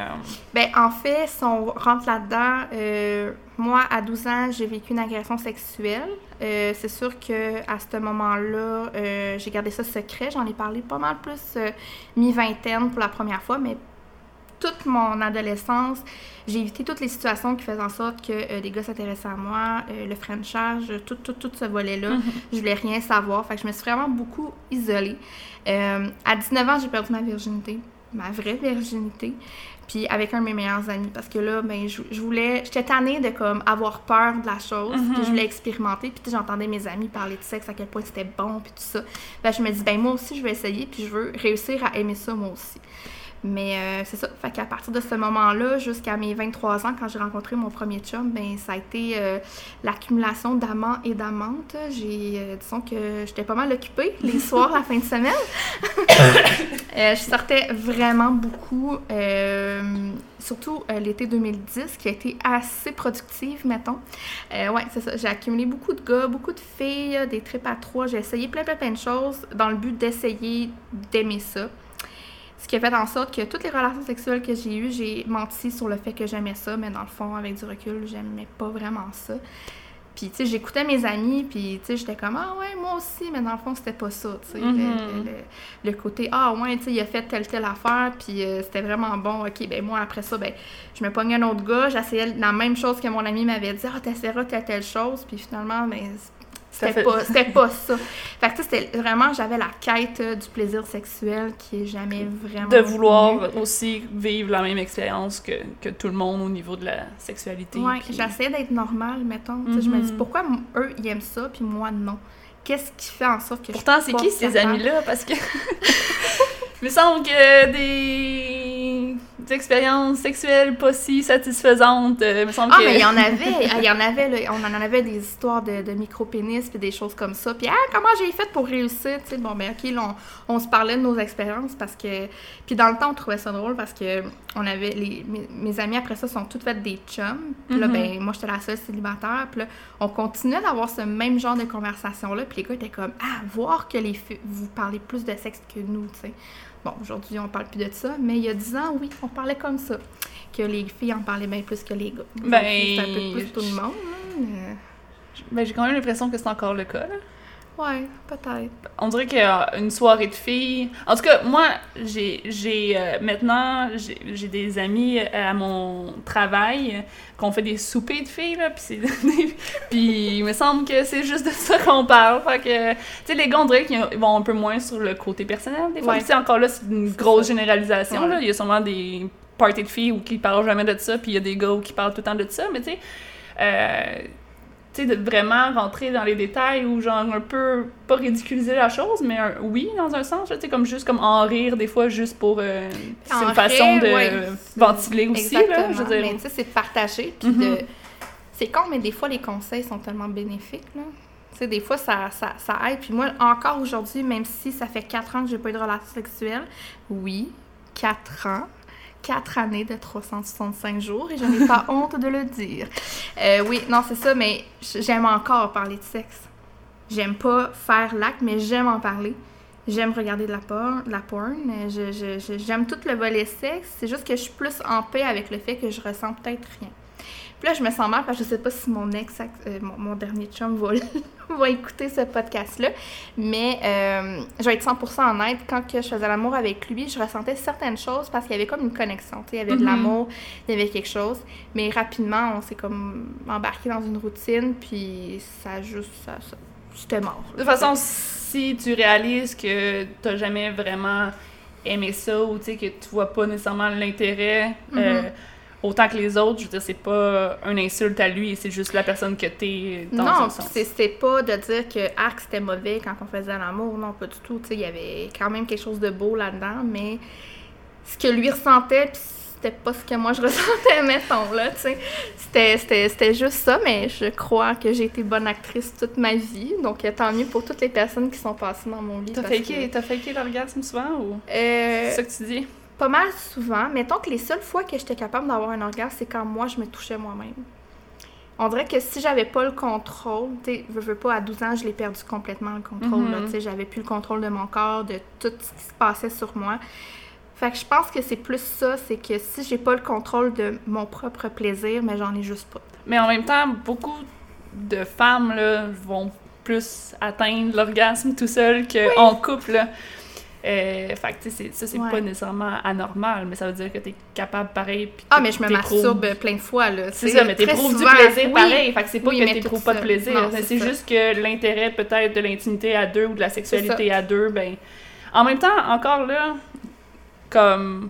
Speaker 2: Ben, en fait, si on rentre là-dedans, euh, moi, à 12 ans, j'ai vécu une agression sexuelle. C'est sûr que à ce moment-là, j'ai gardé ça secret. J'en ai parlé pas mal plus mi-vingtaine pour la première fois, mais toute mon adolescence, j'ai évité toutes les situations qui faisaient en sorte que euh, les gars s'intéressaient à moi, euh, le Frenchage, tout, tout, tout ce volet-là.
Speaker 1: Mhm.
Speaker 2: Je voulais rien savoir. Fait que je me suis vraiment beaucoup isolée. Euh, à 19 ans, j'ai perdu ma virginité, ma vraie virginité. Puis avec un de mes meilleurs amis, parce que là, ben, je, je voulais, j'étais tannée de comme avoir peur de la chose,
Speaker 1: Mhm.
Speaker 2: puis je voulais expérimenter, puis j'entendais mes amis parler de sexe, à quel point c'était bon, puis tout ça. Ben, je me dis, ben moi aussi, je vais essayer, puis je veux réussir à aimer ça moi aussi. Mais euh, c'est ça, fait qu'à partir de ce moment-là, jusqu'à mes 23 ans, quand j'ai rencontré mon premier chum, ben ça a été euh, l'accumulation d'amants et d'amantes. J'ai, euh, disons que j'étais pas mal occupée (laughs) les soirs, la fin de semaine. (coughs) Je sortais vraiment beaucoup, surtout l'été 2010, qui a été assez productive, mettons. Ouais, c'est ça. J'ai accumulé beaucoup de gars, beaucoup de filles, des trips à trois. J'ai essayé plein, plein, plein de choses dans le but d'essayer d'aimer ça. Ce qui a fait en sorte que toutes les relations sexuelles que j'ai eues, j'ai menti sur le fait que j'aimais ça, mais dans le fond, avec du recul, j'aimais pas vraiment ça. Puis, tu sais, j'écoutais mes amis, puis, tu sais, j'étais comme, ah ouais, moi aussi, mais dans le fond, c'était pas ça, tu sais. le-
Speaker 1: Mhm.
Speaker 2: le, le- le côté, ah ouais, tu sais, il a fait telle, telle affaire, puis euh, c'était vraiment bon, ok, ben moi, après ça, ben, je me pognais un autre gars, j'essayais la même chose que mon ami m'avait dit, ah, t'essaieras telle, telle chose, puis finalement, ben, c'était
Speaker 1: fait-
Speaker 2: pas, pas ça. Fait que, tu sais, c'était vraiment, j'avais la quête euh, du plaisir sexuel qui est jamais vraiment.
Speaker 1: de vouloir
Speaker 2: venue.
Speaker 1: aussi vivre la même expérience que, que tout le monde au niveau de la sexualité.
Speaker 2: Ouais, j'essayais d'être normale, mettons. Je me dis,
Speaker 1: Mhm.
Speaker 2: pourquoi eux, ils aiment ça, puis moi, non? Qu'est-ce qui fait en sorte que
Speaker 1: Pourtant,
Speaker 2: je suis
Speaker 1: c'est qui ces amis-là? Parce que. (laughs) Il me semble que des... des expériences sexuelles pas si satisfaisantes. euh, Il me semble
Speaker 2: Ah,
Speaker 1: que.
Speaker 2: mais il y en (laughs) avait, ah, il y en avait, là, on en avait des histoires de, de micro-pénis puis des choses comme ça. Puis, ah, comment j'ai fait pour réussir, tu sais, bon, ben, ok, là, on, on se parlait de nos expériences parce que, puis dans le temps, on trouvait ça drôle parce que on avait, les, mes, mes amis après ça sont toutes faites des chums. Puis là,
Speaker 1: Mhm.
Speaker 2: ben, moi, j'étais la seule célibataire. Puis là, on continuait d'avoir ce même genre de conversation-là. Puis les gars étaient comme, ah, voir que les filles, vous parlez plus de sexe que nous, tu sais. Bon, aujourd'hui, on parle plus de ça, mais il y a 10 ans, oui, on parlait comme ça. Que les filles en parlaient bien plus que les gars.
Speaker 1: Ben,
Speaker 2: c'est un peu plus tout le monde, là, mais-
Speaker 1: Ben, j'ai quand même l'impression que c'est encore le cas. Là.
Speaker 2: Ouais, peut-être.
Speaker 1: On dirait qu'une soirée de filles. En tout cas, moi, j'ai j'ai euh, maintenant j'ai j'ai des amis euh, à mon travail qu'on fait des soupers de filles là, puis c'est (laughs) puis il me semble que c'est juste de ça qu'on parle. Fait que tu sais les gars on dirait qu'ils vont un peu moins sur le côté personnel des fois.
Speaker 2: Ouais.
Speaker 1: Encore là, c'est une grosse généralisation
Speaker 2: Ouais.
Speaker 1: là, il y a sûrement des parties de filles où qui parlent jamais de ça, puis il y a des gars où qui parlent tout le temps de ça, mais tu sais euh, tu sais, de vraiment rentrer dans les détails ou genre un peu, pas ridiculiser la chose, mais un- oui, dans un sens, tu sais, comme juste comme en rire des fois, juste pour... euh, c'est une façon de
Speaker 2: ouais.
Speaker 1: ventiler aussi, là, je veux dire.
Speaker 2: Mais tu sais, c'est de partager. Puis
Speaker 1: Mhm.
Speaker 2: de... C'est con, mais des fois, les conseils sont tellement bénéfiques, là. Tu sais, des fois, ça, ça, ça aide. Puis moi, encore aujourd'hui, même si ça fait quatre ans que j'ai pas eu de relation sexuelle, oui, quatre ans, quatre années de 365 jours, et je n'ai pas (laughs) honte de le dire. Euh, oui, non, c'est ça, mais j'aime encore parler de sexe. J'aime pas faire l'acte, mais j'aime en parler. J'aime regarder de la porn, de la porn. j'aime tout le volet sexe. C'est juste que je suis plus en paix avec le fait que je ressens peut-être rien. Puis là, je me sens mal parce que je sais pas si mon ex, euh, mon, mon dernier chum va, (laughs) va écouter ce podcast-là. Mais euh, je vais être 100% honnête. Quand que je faisais l'amour avec lui, je ressentais certaines choses parce qu'il y avait comme une connexion. tu sais, Il y avait de
Speaker 1: Mhm.
Speaker 2: l'amour, il y avait quelque chose. Mais rapidement, on s'est comme embarqué dans une routine. Puis ça juste... Ça, ça- c'était mort.
Speaker 1: De toute façon, si tu réalises que t'as jamais vraiment aimé ça ou que tu vois pas nécessairement l'intérêt euh,
Speaker 2: Mhm.
Speaker 1: Autant que les autres, je veux dire, c'est pas un insulte à lui, c'est juste la personne que t'es dans
Speaker 2: non,
Speaker 1: sens.
Speaker 2: c'est- c'était pas de dire que arc c'était mauvais quand on faisait l'amour, non, pas du tout. Tu sais, il y avait quand même quelque chose de beau là-dedans, mais ce que lui ressentait, puis c'était pas ce que moi je (laughs) ressentais, mettons, là, tu sais. C'était, c'était juste ça, mais je crois que j'ai été bonne actrice toute ma vie. Donc, tant mieux pour toutes les personnes qui sont passées dans mon lit.
Speaker 1: T'as faké, que... faké l'orgasme souvent ou? Euh, c'est ça que tu dis?
Speaker 2: Pas mal souvent. Mettons que les seules fois que j'étais capable d'avoir un orgasme, c'est quand moi, je me touchais moi-même. On dirait que si j'avais pas le contrôle, tu sais, je veux pas, à 12 ans, je l'ai perdu complètement le contrôle, mm-hmm. tu sais, j'avais plus le contrôle de mon corps, de tout ce qui se passait sur moi. Fait que je pense que c'est plus ça, c'est que si j'ai pas le contrôle de mon propre plaisir, mais j'en ai juste pas.
Speaker 1: Mais en même temps, beaucoup de femmes là, vont plus atteindre l'orgasme tout seul qu'en couple. Euh, fait que, ça, c'est pas nécessairement anormal, mais ça veut dire que t'es capable pareil.
Speaker 2: ah, mais je me masturbe plein de fois, là.
Speaker 1: C'est ça, mais t'éprouves du plaisir pareil. Fait que c'est pas que t'éprouves pas de plaisir. C'est juste que l'intérêt, peut-être, de l'intimité à deux ou de la sexualité à deux, ben. En même temps, encore là, comme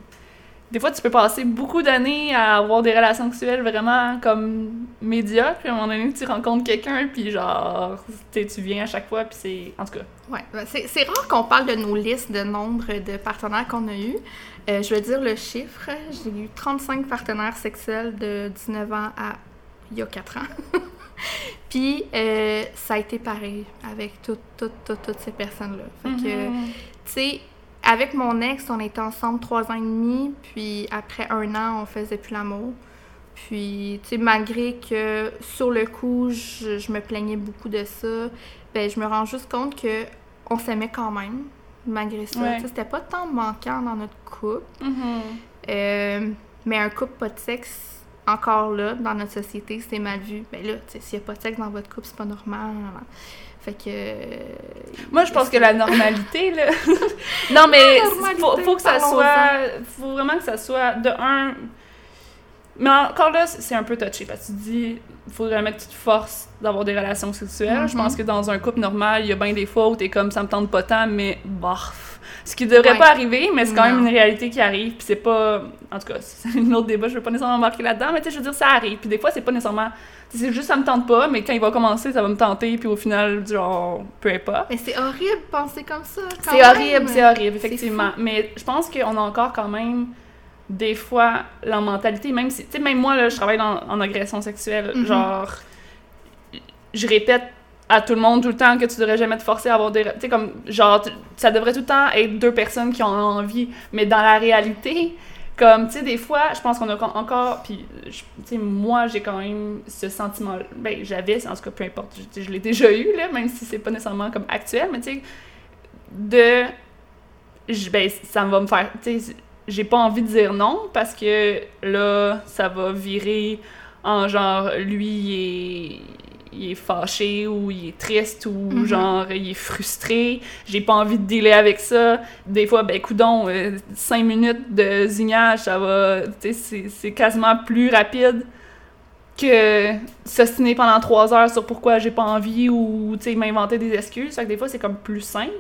Speaker 1: des fois, tu peux passer beaucoup d'années à avoir des relations sexuelles vraiment comme médiocres, puis à un moment donné, tu rencontres quelqu'un, puis genre, tu viens à chaque fois, puis c'est... En tout cas.
Speaker 2: Ouais, ben, c'est rare qu'on parle de nos listes de nombre de partenaires qu'on a eu. Euh, je vais dire le chiffre. J'ai eu 35 partenaires sexuels de 19 ans à il y a 4 ans. (laughs) puis euh, ça a été pareil avec toutes, toutes, toutes, ces personnes-là. Fait que, mm-hmm. tu sais avec mon ex, on était ensemble trois ans et demi, puis après un an, on faisait plus l'amour. Puis, tu sais, malgré que sur le coup, je, me plaignais beaucoup de ça, ben je me rends juste compte que on s'aimait quand même, malgré ça. C'était pas tant manquant dans notre couple. Mm-hmm. Euh, mais un couple pas de sexe, encore là, dans notre société, c'est mal vu. Ben là, s'il y a pas de sexe dans votre couple, c'est pas normal. Fait que.
Speaker 1: Moi, je pense que la normalité, là. (laughs) non, mais faut, faut que ça soit. Faut vraiment que ça soit de un. Mais encore là, c'est un peu touché parce que tu dis, il faut vraiment que tu te forces d'avoir des relations sexuelles. Je pense mm-hmm. que dans un couple normal, il y a bien des fois où t'es comme ça me tente pas tant, mais bof. Ce qui devrait pas arriver, mais c'est quand même une réalité qui arrive. Puis c'est pas. En tout cas, (laughs) c'est un autre débat, je veux pas nécessairement marquer là-dedans, mais tu sais, je veux dire, ça arrive. Puis des fois, c'est pas nécessairement c'est juste ça me tente pas, mais quand il va commencer, ça va me tenter, puis au final, genre, peu importe.
Speaker 2: Mais c'est horrible de penser comme ça.
Speaker 1: C'est horrible, c'est horrible, effectivement. Mais je pense qu'on a encore quand même des fois la mentalité, même si, tu sais, même moi, là, je travaille en agression sexuelle, mm-hmm. genre, je répète à tout le monde tout le temps que tu devrais jamais te forcer à avoir des. Tu sais, comme, genre, ça devrait tout le temps être deux personnes qui ont envie, mais dans la réalité, comme, tu sais, des fois, je pense qu'on a encore. Puis, tu sais, moi, j'ai quand même ce sentiment. Ben, j'avais, en tout cas, peu importe. Je, je l'ai déjà eu, là, même si c'est pas nécessairement comme actuel, mais tu sais, de. ben, ça va me faire. Tu sais, j'ai pas envie de dire non parce que là, ça va virer en genre, lui, il est il est fâché ou il est triste ou mhm. genre il est frustré. J'ai pas envie de dealer avec ça. Des fois, ben coudon, euh, cinq minutes de zignage, ça va, tu sais, c'est quasiment plus rapide que s'ostiner pendant trois heures sur pourquoi j'ai pas envie ou, tu sais, m'inventer des excuses. Fait que des fois, c'est comme plus simple.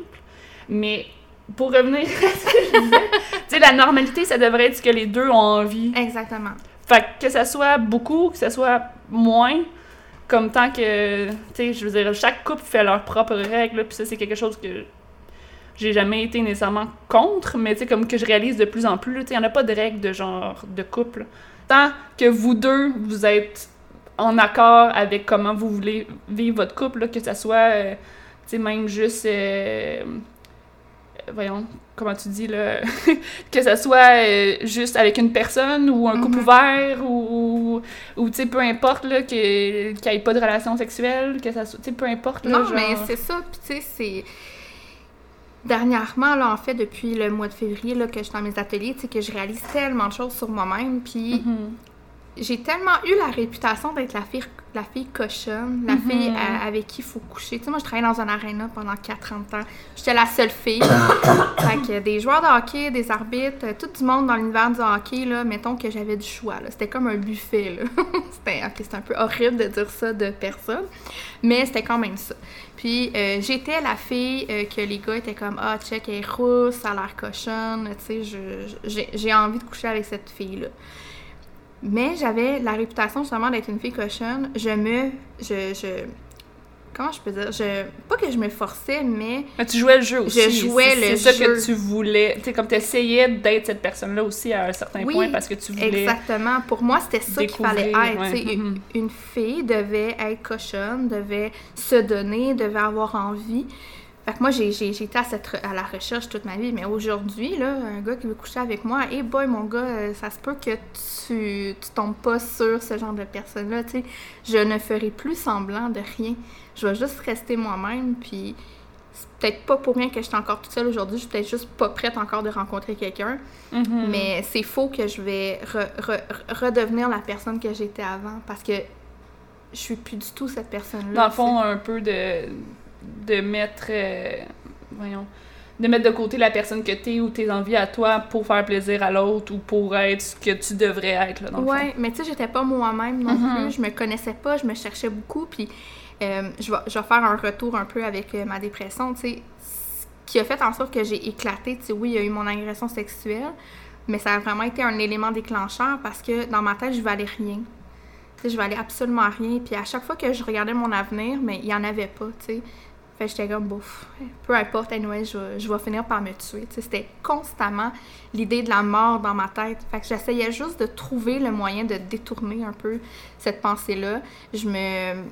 Speaker 1: Mais pour revenir à ce que je disais, tu sais, la normalité, ça devrait être ce que les deux ont envie.
Speaker 2: Exactement.
Speaker 1: Fait que, que ça soit beaucoup, que ça soit moins, comme tant que, tu sais, je veux dire, chaque couple fait leurs propres règles, puis ça, c'est quelque chose que j'ai jamais été nécessairement contre, mais tu sais, comme que je réalise de plus en plus, tu sais, il n'y en a pas de règles de genre de couple. Tant que vous deux, vous êtes en accord avec comment vous voulez vivre votre couple, que ça soit, euh, tu sais, même juste... Euh, voyons, comment tu dis, là, (laughs) que ça soit euh, juste avec une personne ou un couple mhm. ouvert ou, ou, tu sais, peu importe, là, qu'il n'y ait pas de relation sexuelle, que ça soit, tu sais, peu importe, là,
Speaker 2: Non, mais c'est ça, puis tu sais, c'est... Dernièrement, là, en fait, depuis le mois de février, là, que je suis dans mes ateliers, tu sais, que je réalise tellement de choses sur moi-même, puis mhm j'ai tellement eu la réputation d'être la fille, la fille cochonne, la mhm. fille avec qui il faut coucher. Tu sais, moi, je travaillais dans un aréna pendant 40 ans. J'étais la seule fille. (coughs) fait que des joueurs de hockey, des arbitres, euh, tout le monde dans l'univers du hockey, là, mettons que j'avais du choix. C'était comme un buffet. (laughs) c'était un peu horrible de dire ça de personne, mais c'était quand même ça. Puis euh, j'étais la fille euh, que les gars étaient comme Ah, check, elle est rousse, ça a l'air cochonne, tu sais, j'ai envie de coucher avec cette fille-là. Mais j'avais la réputation justement d'être une fille cochonne. Je me. Je, je, comment je peux dire, je, pas que je me forçais, mais...
Speaker 1: Mais tu jouais le jeu aussi.
Speaker 2: Je jouais
Speaker 1: C'est-
Speaker 2: le
Speaker 1: C'est ça
Speaker 2: jeu.
Speaker 1: que tu voulais. Tu sais, comme tu essayais d'être cette personne-là aussi à un certain
Speaker 2: Oui,
Speaker 1: point parce que tu voulais.
Speaker 2: Exactement. Pour moi, c'était ça qu'il fallait être.
Speaker 1: ouais.
Speaker 2: Une-
Speaker 1: Mhm.
Speaker 2: Une fille devait être cochonne, devait se donner, devait avoir envie. Fait que moi, j'ai j'ai- j'ai été à, cette, à la recherche toute ma vie. Mais aujourd'hui, là, un gars qui veut coucher avec moi, et boy, mon gars, euh, ça se peut que tu, tu tombes pas sur ce genre de personne-là. tu sais. Je ne ferai plus semblant de rien. Je vais juste rester moi-même. Puis c'est peut-être pas pour rien que je suis encore toute seule aujourd'hui. Je suis peut-être juste pas prête encore de rencontrer quelqu'un.
Speaker 1: Mhm.
Speaker 2: Mais c'est faux que je vais re- re- redevenir la personne que j'étais avant parce que je suis plus du tout cette personne-là.
Speaker 1: Dans le fond, un peu de, de mettre. euh, voyons. De mettre de côté la personne que t'es ou tes envies à toi pour faire plaisir à l'autre ou pour être ce que tu devrais être, là, dans
Speaker 2: sais.
Speaker 1: le fond.
Speaker 2: Ouais, mais tu sais, j'étais pas moi-même non
Speaker 1: Mhm.
Speaker 2: plus. Je me connaissais pas, je me cherchais beaucoup. Puis euh, je, vais, je vais faire un retour un peu avec euh, ma dépression. Tu sais, ce qui a fait en sorte que j'ai éclaté. Tu sais, oui, il y a eu mon agression sexuelle, mais ça a vraiment été un élément déclencheur parce que dans ma tête, je valais rien. Tu sais, je valais absolument rien. Puis à chaque fois que je regardais mon avenir, mais il y en avait pas, tu sais. Fait j'étais comme, bouf, peu importe, anyway, je, je vais finir par me tuer. C'était constamment l'idée de la mort dans ma tête. Fait que j'essayais juste de trouver le moyen de détourner un peu cette pensée-là. Je me...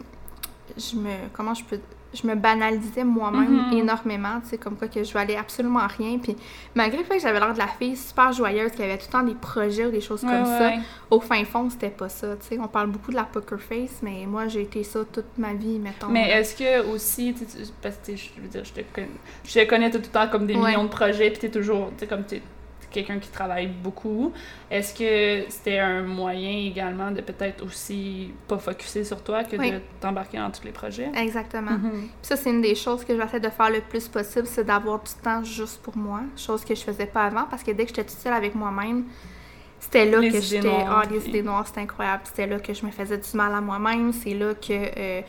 Speaker 2: Je me... Comment je peux... Je me banalisais moi-même
Speaker 1: Mhm.
Speaker 2: énormément, tu sais, comme quoi que je valais absolument rien. Puis malgré le fait que j'avais l'air de la fille super joyeuse, qui avait tout le temps des projets ou des choses
Speaker 1: Ouais,
Speaker 2: comme
Speaker 1: ouais,
Speaker 2: ça,
Speaker 1: ouais.
Speaker 2: au fin fond, c'était pas ça. Tu sais, on parle beaucoup de la poker face, mais moi, j'ai été ça toute ma vie, mettons.
Speaker 1: Mais est-ce que aussi, tu parce que je veux dire, je te connais, je te connais tout le temps comme des millions de projets, puis t'es toujours, tu sais, comme t'es quelqu'un qui travaille beaucoup. Est-ce que c'était un moyen également de peut-être aussi pas focuser sur toi que
Speaker 2: Oui.
Speaker 1: de t'embarquer dans tous les projets?
Speaker 2: Exactement.
Speaker 1: Mhm.
Speaker 2: Puis ça, c'est une des choses que j'essaie de faire le plus possible, c'est d'avoir du temps juste pour moi, chose que je faisais pas avant, parce que dès que j'étais toute seule avec moi-même, c'était là
Speaker 1: Les
Speaker 2: que j'étais... Ah, les idées noires, c'était incroyable. C'était là que je me faisais du mal à moi-même. C'est là que... euh,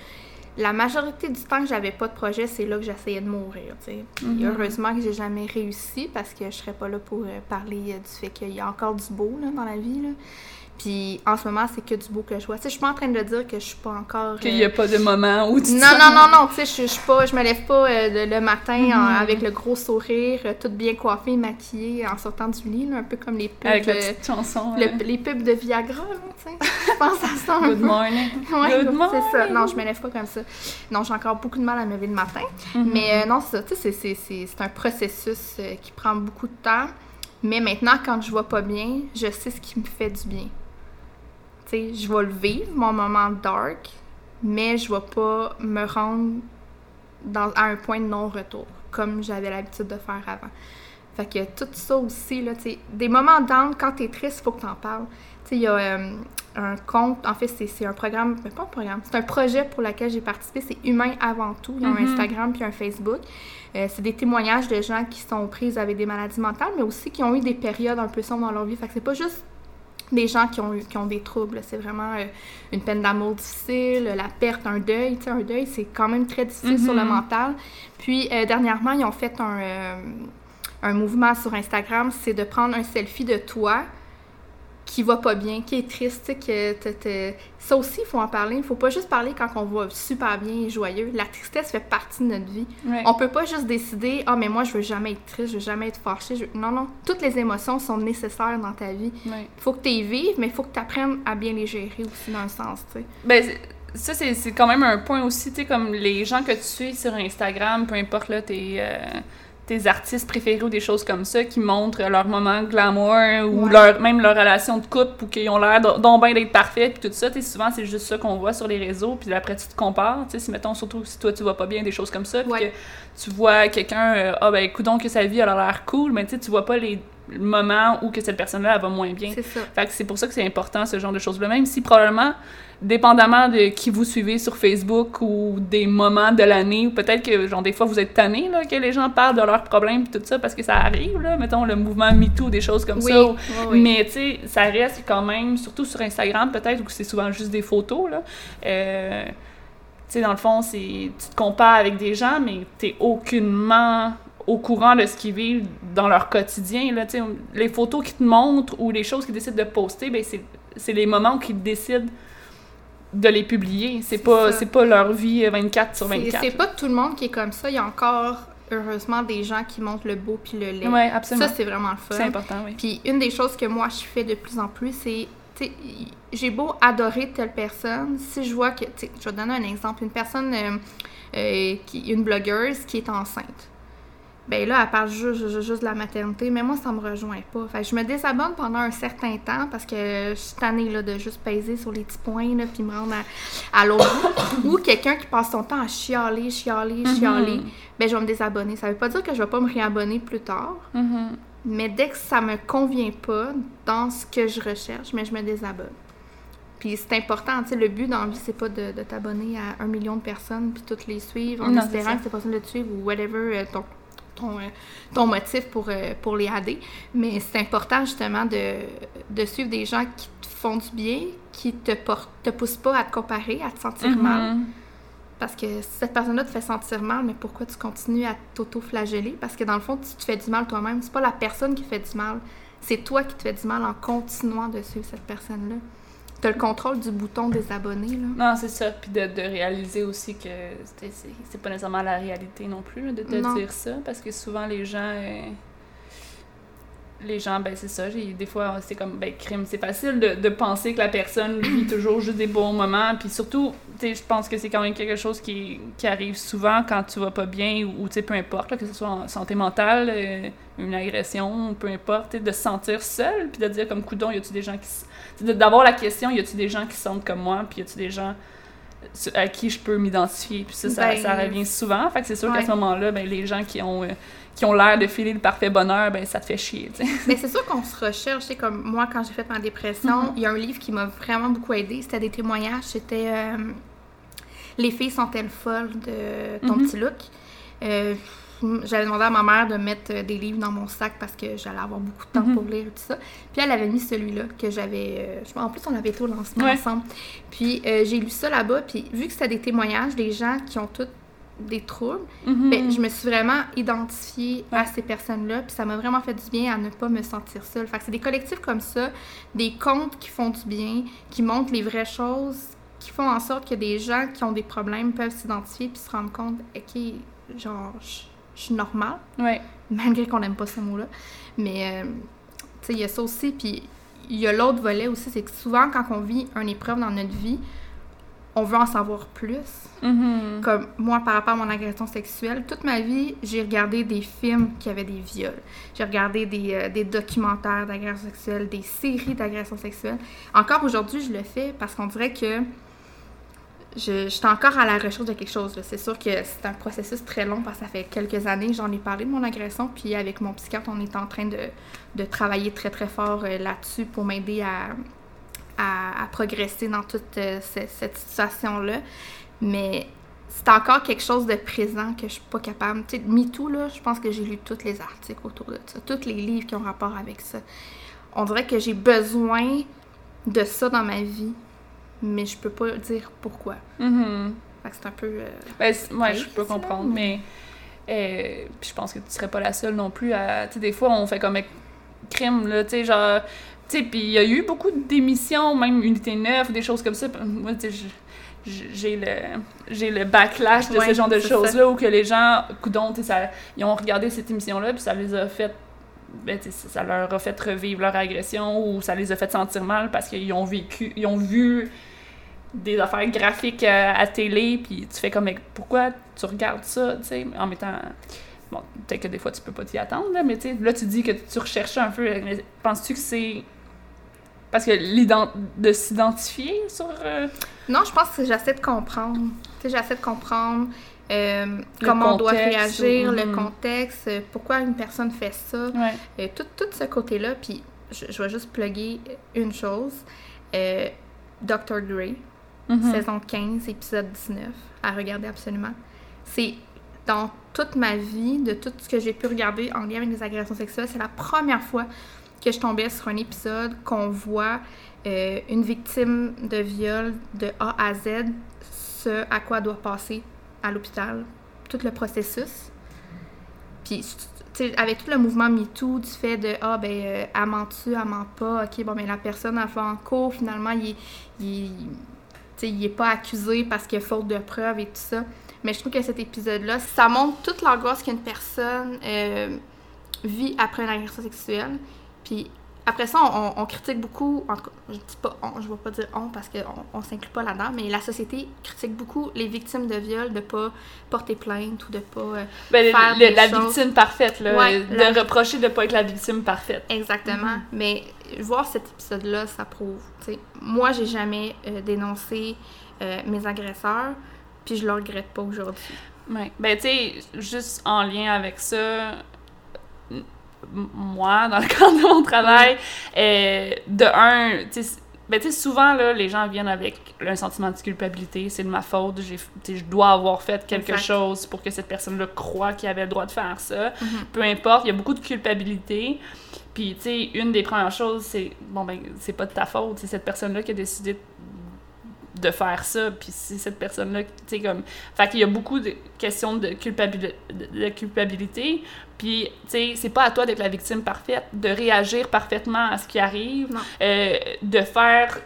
Speaker 2: la majorité du temps que j'avais pas de projet, c'est là que j'essayais de mourir,
Speaker 1: Mhm.
Speaker 2: heureusement que j'ai jamais réussi, parce que je serais pas là pour euh, parler euh, du fait qu'il y a encore du beau, là, dans la vie, là. Puis en ce moment, c'est que du beau que je vois. Tu sais, je suis pas en train de dire que je suis pas encore...
Speaker 1: Qu'il
Speaker 2: euh,
Speaker 1: n'y a pas de moment où tu
Speaker 2: non, non, non, non, tu sais, je, je suis pas, je me lève pas euh, le, matin en-
Speaker 1: Mhm.
Speaker 2: avec le gros sourire, euh, toute bien coiffée, maquillée, en sortant du lit, là, un peu comme les pubs,
Speaker 1: Avec la
Speaker 2: euh,
Speaker 1: petite chanson.
Speaker 2: le-
Speaker 1: hein.
Speaker 2: les pubs de Viagra, là, tu sais. Je pense à ça
Speaker 1: Good morning. (laughs)
Speaker 2: Ouais,
Speaker 1: Good
Speaker 2: c'est ça.
Speaker 1: morning.
Speaker 2: Non, je me lève pas comme ça. Non, j'ai encore beaucoup de mal à me lever le matin.
Speaker 1: Mhm.
Speaker 2: Mais euh, non, c'est ça. Tu sais, c'est- un processus euh, qui prend beaucoup de temps. Mais maintenant, quand je vois pas bien, je sais ce qui me fait du bien. Sais, je vais le vivre, mon moment dark, mais je vais pas me rendre dans, à un point de non-retour, comme j'avais l'habitude de faire avant. Fait que tout ça aussi, là, tu des moments down, quand t'es triste, faut que t'en parles. Tu sais, il y a euh, un compte, en fait, c'est c'est un programme, mais pas un programme, c'est un projet pour lequel j'ai participé, c'est Humain avant tout. Il y a un
Speaker 1: Mhm.
Speaker 2: Instagram puis un Facebook. Euh, c'est des témoignages de gens qui sont prises avec des maladies mentales, mais aussi qui ont eu des périodes un peu sombres dans leur vie. Fait que c'est pas juste des gens qui ont, eu- qui ont des troubles. C'est vraiment euh, une peine d'amour difficile, la perte, un deuil. Tu sais, un deuil, c'est quand même très difficile sur le
Speaker 1: Mhm.
Speaker 2: mental. Puis, euh, dernièrement, ils ont fait un, euh, un mouvement sur Instagram, c'est de prendre un selfie de toi qui va pas bien, qui est triste, tu sais, que t'as- ça aussi, il faut en parler. Il faut pas juste parler quand on va super bien et joyeux. La tristesse fait partie de notre vie.
Speaker 1: Ouais.
Speaker 2: On peut pas juste décider « Ah, mais moi, je veux jamais être triste, je veux jamais être fâchée. Je- Non, non. Toutes les émotions sont nécessaires dans ta vie.
Speaker 1: Ouais.
Speaker 2: Il faut que tu y vives, mais il faut que tu apprennes à bien les gérer aussi dans un sens, tu sais.
Speaker 1: Ben, ça, c'est c'est quand même un point aussi, tu sais, comme les gens que tu suis sur Instagram, peu importe là, tes, euh, tes artistes préférés ou des choses comme ça, qui montrent leur moment glamour ou
Speaker 2: Ouais.
Speaker 1: leur, même leur relation de couple ou qu'ils ont l'air donc bien d'être parfaits, puis tout ça, souvent c'est juste ça qu'on voit sur les réseaux, puis après tu te compares, tu sais, si mettons, surtout si toi tu vas pas bien, des choses comme ça, puis
Speaker 2: Ouais.
Speaker 1: que tu vois quelqu'un, euh, ah ben écoute donc que sa vie a l'air cool, mais tu sais, tu vois pas les moments où que cette personne-là va moins bien.
Speaker 2: C'est ça.
Speaker 1: Fait que c'est pour ça que c'est important, ce genre de choses-là. Même si probablement, dépendamment de qui vous suivez sur Facebook ou des moments de l'année, ou peut-être que, genre, des fois, vous êtes tanné, là, que les gens parlent de leurs problèmes et tout ça, parce que ça arrive, là, mettons, le mouvement MeToo, des choses comme
Speaker 2: Oui,
Speaker 1: ça. ou-
Speaker 2: oui.
Speaker 1: Mais, tu sais, ça reste quand même, surtout sur Instagram, peut-être, où c'est souvent juste des photos, là. Euh, tu sais, dans le fond, c'est tu te compares avec des gens, mais t'es aucunement au courant de ce qu'ils vivent dans leur quotidien. Là, les photos qu'ils te montrent ou les choses qu'ils décident de poster, ben c'est, les moments où ils décident de les publier. C'est pas, pas leur vie 24 sur
Speaker 2: C'est
Speaker 1: 24.
Speaker 2: c'est pas tout le monde qui est comme ça. Il y a encore, heureusement, des gens qui montrent le beau puis le laid.
Speaker 1: Ouais, absolument.
Speaker 2: Ça, c'est vraiment le fun.
Speaker 1: C'est important, oui.
Speaker 2: Puis une des choses que moi, je fais de plus en plus, c'est, j'ai beau adorer telle personne, si je vois que, je vais te donner un exemple, une personne, euh, euh, qui, une blogueuse qui est enceinte. Ben là, elle parle juste, juste, juste de la maternité, mais moi, ça me rejoint pas. Fait que je me désabonne pendant un certain temps parce que je suis tannée là, de juste peser sur les petits points, là, puis me rendre à, à l'autre bout. Ou quelqu'un qui passe son temps à chialer, chialer, chialer, ben je vais me désabonner. Ça veut pas dire que je vais pas me réabonner plus tard,
Speaker 1: Mhm.
Speaker 2: mais dès que ça me convient pas dans ce que je recherche, mais je me désabonne. Puis c'est important, tu sais, le but dans la vie, c'est pas de, de t'abonner à un million de personnes puis toutes les suivre en
Speaker 1: Non,
Speaker 2: espérant que c'est possible de te suivre ou whatever euh, ton, ton, euh, ton motif pour, euh, pour les aider. Mais c'est important justement de, de suivre des gens qui te font du bien, qui te, portent, te poussent pas à te comparer, à te sentir mal.
Speaker 1: Mhm.
Speaker 2: Parce que si cette personne-là te fait sentir mal, mais pourquoi tu continues à t'auto-flageller? Parce que dans le fond, tu te fais du mal toi-même. C'est pas la personne qui fait du mal. C'est toi qui te fais du mal en continuant de suivre cette personne-là. Tu as le contrôle du bouton des abonnés, là?
Speaker 1: Non, c'est ça. Puis de, de réaliser aussi que c'est pas nécessairement la réalité non plus, là, de te
Speaker 2: Non.
Speaker 1: dire ça. Parce que souvent, les gens. euh, les gens, ben c'est ça. Des fois, c'est comme, ben, crime. C'est facile de, de penser que la personne vit (clears throat) toujours juste des bons moments. Puis surtout, tu sais, je pense que c'est quand même quelque chose qui, qui arrive souvent quand tu vas pas bien ou, tu sais, peu importe, là, que ce soit en santé mentale, euh, une agression, peu importe, de se sentir seul. Puis de dire, comme, coudon, y a-tu des gens qui. D'avoir la question, y a-tu des gens qui sentent comme moi? Puis y a-tu des gens sur- à qui je peux m'identifier. Puis ça, ça,
Speaker 2: Ben,
Speaker 1: ça revient souvent. Fait que c'est sûr qu'à ce moment-là, ben, les gens qui ont, euh, qui ont l'air de filer le parfait bonheur, ben ça te fait chier.
Speaker 2: Mais (laughs) c'est sûr qu'on se recherche. C'est comme moi, quand j'ai fait ma dépression,
Speaker 1: Mhm.
Speaker 2: il y a un livre qui m'a vraiment beaucoup aidé. C'était des témoignages. C'était euh, Les filles sont-elles folles de ton
Speaker 1: Mhm.
Speaker 2: petit look? Euh, j'avais demandé à ma mère de mettre euh, des livres dans mon sac parce que j'allais avoir beaucoup de temps
Speaker 1: Mhm.
Speaker 2: pour lire et tout ça. Puis elle avait mis celui-là que j'avais. euh, en plus, on avait été au lancement
Speaker 1: Ouais.
Speaker 2: ensemble. Puis euh, j'ai lu ça là-bas. Puis vu que c'était des témoignages des gens qui ont tous des troubles,
Speaker 1: Mhm.
Speaker 2: ben, je me suis vraiment identifiée à ces personnes-là, puis ça m'a vraiment fait du bien à ne pas me sentir seule. Fait que c'est des collectifs comme ça, des comptes qui font du bien, qui montrent les vraies choses, qui font en sorte que des gens qui ont des problèmes peuvent s'identifier puis se rendre compte, ok, genre, je suis normale,
Speaker 1: Ouais.
Speaker 2: malgré qu'on n'aime pas ce mot-là. Mais, euh, tu sais, il y a ça aussi, puis il y a l'autre volet aussi, c'est que souvent, quand on vit une épreuve dans notre vie, on veut en savoir plus.
Speaker 1: Mhm.
Speaker 2: Comme moi, par rapport à mon agression sexuelle, toute ma vie, j'ai regardé des films qui avaient des viols. J'ai regardé des, euh, des documentaires d'agression sexuelle, des séries d'agression sexuelle. Encore aujourd'hui, je le fais parce qu'on dirait que je, j'étais encore à la recherche de quelque chose. C'est sûr que c'est un processus très long parce que ça fait quelques années que j'en ai parlé de mon agression. Puis avec mon psychiatre, on est en train de, de travailler très très fort euh, là-dessus pour m'aider à, à, progresser dans toute euh, ce- cette situation-là. Mais c'est encore quelque chose de présent que je suis pas capable. Tu sais, MeToo, là, je pense que j'ai lu tous les articles autour de ça, tous les livres qui ont rapport avec ça. On dirait que j'ai besoin de ça dans ma vie, mais je peux pas dire pourquoi.
Speaker 1: Mhm.
Speaker 2: Fait que c'est un peu. euh,
Speaker 1: Ben, je peux comprendre, mais euh, puis je pense que tu serais pas la seule non plus à. Tu sais, des fois, on fait comme crime, là, tu sais, genre. Tu sais, puis il y a eu beaucoup d'émissions, même Unité 9, des choses comme ça. Moi, tu sais, j'ai le j'ai le backlash de
Speaker 2: Ouais,
Speaker 1: ce genre de choses-là où que les gens, coudons, tu sais, ils ont regardé cette émission-là, puis ça les a fait. Ben, ça leur a fait revivre leur agression ou ça les a fait sentir mal parce qu'ils ont vécu, ils ont vu des affaires graphiques euh, à télé, puis tu fais comme, mais pourquoi tu regardes ça, tu sais, en mettant... Bon, peut-être que des fois, tu peux pas t'y attendre, là, mais tu sais, là, tu dis que tu recherches un peu, penses-tu que c'est... Parce que de s'identifier sur... euh,
Speaker 2: Non, je pense que j'essaie de comprendre. Tu sais, j'essaie de comprendre euh, comment on doit réagir,
Speaker 1: ou-
Speaker 2: le
Speaker 1: Mhm.
Speaker 2: contexte, pourquoi une personne fait ça.
Speaker 1: Ouais.
Speaker 2: Euh, tout, tout ce côté-là, puis je, je vais juste plugger une chose. Dr.
Speaker 1: Mhm.
Speaker 2: saison 15, épisode 19, à regarder absolument. C'est dans toute ma vie, de tout ce que j'ai pu regarder en lien avec les agressions sexuelles, c'est la première fois que je tombais sur un épisode qu'on voit euh, une victime de viol de A à Z, ce à quoi elle doit passer à l'hôpital, tout le processus. Puis, avec tout le mouvement MeToo, du fait de Ah, ben, euh, elle ment-tu, elle ment pas, ok, bon, ben, la personne, elle va en cours, finalement, il, sais, il est pas accusé parce qu'il y a faute de preuves et tout ça. Mais je trouve que cet épisode-là, ça montre toute l'angoisse qu'une personne euh, vit après une agression sexuelle. Puis après ça, on, on, critique beaucoup, en tout cas, je dis pas on, je vais pas dire on parce qu'on on, s'inclut pas là-dedans, mais la société critique beaucoup les victimes de viol de pas porter plainte ou de pas euh,
Speaker 1: ben,
Speaker 2: faire
Speaker 1: le,
Speaker 2: des
Speaker 1: la
Speaker 2: choses.
Speaker 1: victime parfaite, là,
Speaker 2: Ouais,
Speaker 1: de
Speaker 2: la-
Speaker 1: reprocher de pas être la victime parfaite.
Speaker 2: Exactement. Mais voir cet épisode-là, ça prouve. tu sais. Moi, j'ai jamais euh, dénoncé euh, mes agresseurs, puis je le regrette pas aujourd'hui.
Speaker 1: Ouais. Ben, tu sais, juste en lien avec ça, moi, dans le (laughs) cadre de mon travail, euh, de un, tu sais, ben, tu sais, souvent, là, les gens viennent avec un sentiment de culpabilité. C'est de ma faute. J'ai, je dois avoir fait quelque
Speaker 2: Exact.
Speaker 1: chose pour que cette personne-là croit qu'il avait le droit de faire ça.
Speaker 2: Mhm.
Speaker 1: Peu importe, il y a beaucoup de culpabilité. Puis, tu sais, une des premières choses, c'est, bon, ben, c'est pas de ta faute. C'est cette personne-là qui a décidé de faire ça. Puis, c'est cette personne-là, tu sais, comme. Fait qu'il y a beaucoup de questions de, culpabili- de de culpabilité. Puis, tu sais, c'est pas à toi d'être la victime parfaite, de réagir parfaitement à ce qui arrive, euh, de faire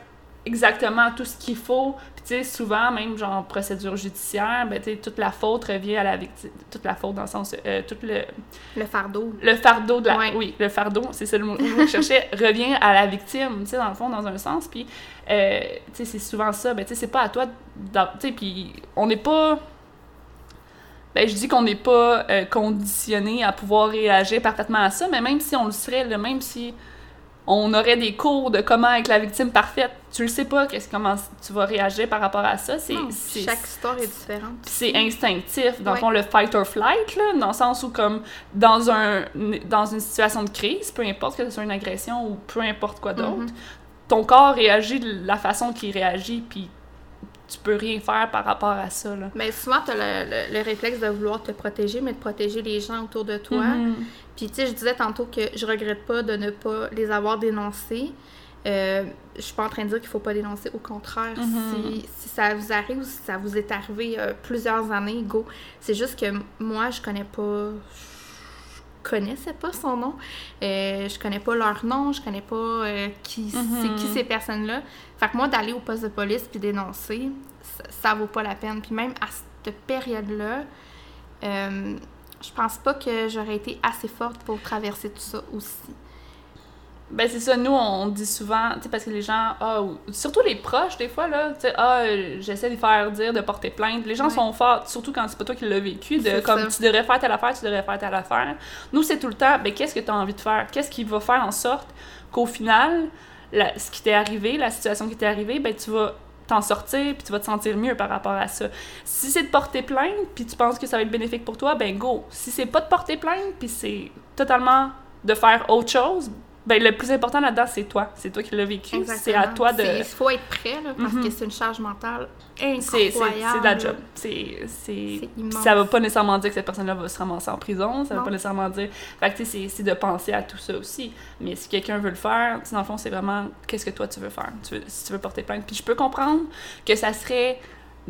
Speaker 1: exactement tout ce qu'il faut. Puis, tu sais, souvent, même genre en procédure judiciaire, ben, tu sais, toute la faute revient à la victime. Toute la faute dans le sens. euh, tout le,
Speaker 2: Le fardeau.
Speaker 1: le fardeau de la.
Speaker 2: Ouais.
Speaker 1: Oui, le fardeau, c'est ça le mot que je cherchais, (laughs) revient à la victime, tu sais, dans le fond, dans un sens. Puis, euh, tu sais, c'est souvent ça. Ben, tu sais, c'est pas à toi. Tu sais, puis on n'est pas. Ben, je dis qu'on n'est pas euh, conditionné à pouvoir réagir parfaitement à ça, mais même si on le serait, là, même si on aurait des cours de comment être la victime parfaite, tu le sais pas qu'est-ce comment tu vas réagir par rapport à ça. C'est,
Speaker 2: chaque histoire est différente.
Speaker 1: c'est instinctif, dans le fond, le fight or flight, là, dans le sens où, comme, dans, un, dans une situation de crise, peu importe que ce soit une agression ou peu importe quoi d'autre,
Speaker 2: Mhm.
Speaker 1: ton corps réagit de la façon qu'il réagit, puis tu peux rien faire par rapport à ça, là.
Speaker 2: Mais souvent, tu as le, le- le réflexe de vouloir te protéger, mais de protéger les gens autour de toi.
Speaker 1: Mhm.
Speaker 2: Puis, tu sais, je disais tantôt que je regrette pas de ne pas les avoir dénoncés. Euh, je suis pas en train de dire qu'il faut pas dénoncer. Au contraire,
Speaker 1: Mhm.
Speaker 2: si, si ça vous arrive ou si ça vous est arrivé euh, plusieurs années, go. C'est juste que moi, je connais pas. Je connaissais pas son nom. Euh, je connais pas leur nom. Je connais pas euh, qui
Speaker 1: Mhm.
Speaker 2: c'est qui ces personnes-là. Fait que moi, d'aller au poste de police puis dénoncer, ça, ça vaut pas la peine. Puis même à cette période-là, euh, je pense pas que j'aurais été assez forte pour traverser tout ça aussi.
Speaker 1: Ben c'est ça, nous on dit souvent, tu sais, parce que les gens, ou- surtout les proches des fois, là, tu sais, ah, euh, j'essaie de faire dire de porter plainte. Les gens
Speaker 2: Ouais.
Speaker 1: sont forts, surtout quand c'est pas toi qui l'as vécu, de comme
Speaker 2: ça.
Speaker 1: tu devrais faire telle affaire, tu devrais faire telle affaire. Nous c'est tout le temps, ben qu'est-ce que tu as envie de faire? Qu'est-ce qui va faire en sorte qu'au final, la- ce qui t'est arrivé, la situation qui t'est arrivée, ben tu vas t'en sortir puis tu vas te sentir mieux par rapport à ça. Si c'est de porter plainte puis tu penses que ça va être bénéfique pour toi, ben go. Si c'est pas de porter plainte puis c'est totalement de faire autre chose, ben le plus important là-dedans c'est toi, c'est toi qui l'as vécu, c'est à toi de
Speaker 2: Il faut être prêt, là, parce
Speaker 1: Mhm.
Speaker 2: que c'est une charge mentale incroyable.
Speaker 1: c'est de la job. C'est
Speaker 2: immense.
Speaker 1: ça va pas nécessairement dire que cette personne-là va se ramasser en prison, ça va
Speaker 2: Non.
Speaker 1: pas nécessairement dire fait que tu sais c'est- de penser à tout ça aussi. Mais si quelqu'un veut le faire, dans le fond c'est vraiment qu'est-ce que toi tu veux faire? Tu veux- si tu veux porter plainte, puis je peux comprendre que ça serait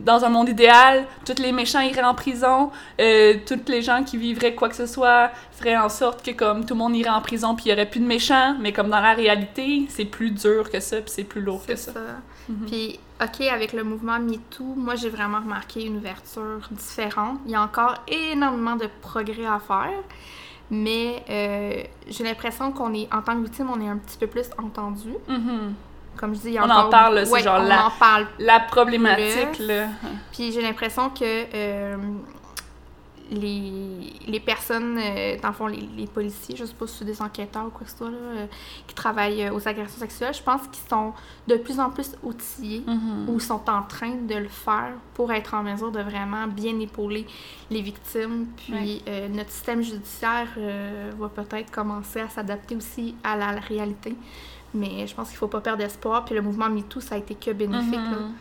Speaker 1: dans un monde idéal, tous les méchants iraient en prison, euh, toutes les gens qui vivraient quoi que ce soit feraient en sorte que comme tout le monde irait en prison puis il y aurait plus de méchants, mais comme dans la réalité, c'est plus dur que ça puis c'est plus lourd que ça.
Speaker 2: ça.
Speaker 1: Mhm.
Speaker 2: Puis, OK, avec le mouvement MeToo, moi, j'ai vraiment remarqué une ouverture différente. Il y a encore énormément de progrès à faire, mais euh, j'ai l'impression qu'on est, en tant que victime, on est un petit peu plus entendu.
Speaker 1: Mhm.
Speaker 2: Comme je dis, il y a
Speaker 1: On en parle, c'est
Speaker 2: Ouais,
Speaker 1: genre
Speaker 2: on
Speaker 1: la-
Speaker 2: en parle
Speaker 1: La problématique là.
Speaker 2: Puis j'ai l'impression que euh, les, les personnes, euh, dans le fond, les, les policiers, je sais pas si c'est des enquêteurs ou quoi que ce soit, là, euh, qui travaillent euh, aux agressions sexuelles, je pense qu'ils sont de plus en plus outillés
Speaker 1: Mhm.
Speaker 2: ou sont en train de le faire pour être en mesure de vraiment bien épauler les victimes. Puis
Speaker 1: Ouais.
Speaker 2: notre système judiciaire va peut-être commencer à s'adapter aussi à la, la réalité. Mais je pense qu'il faut pas perdre espoir. Puis le mouvement MeToo, ça a été que bénéfique.
Speaker 1: Mhm.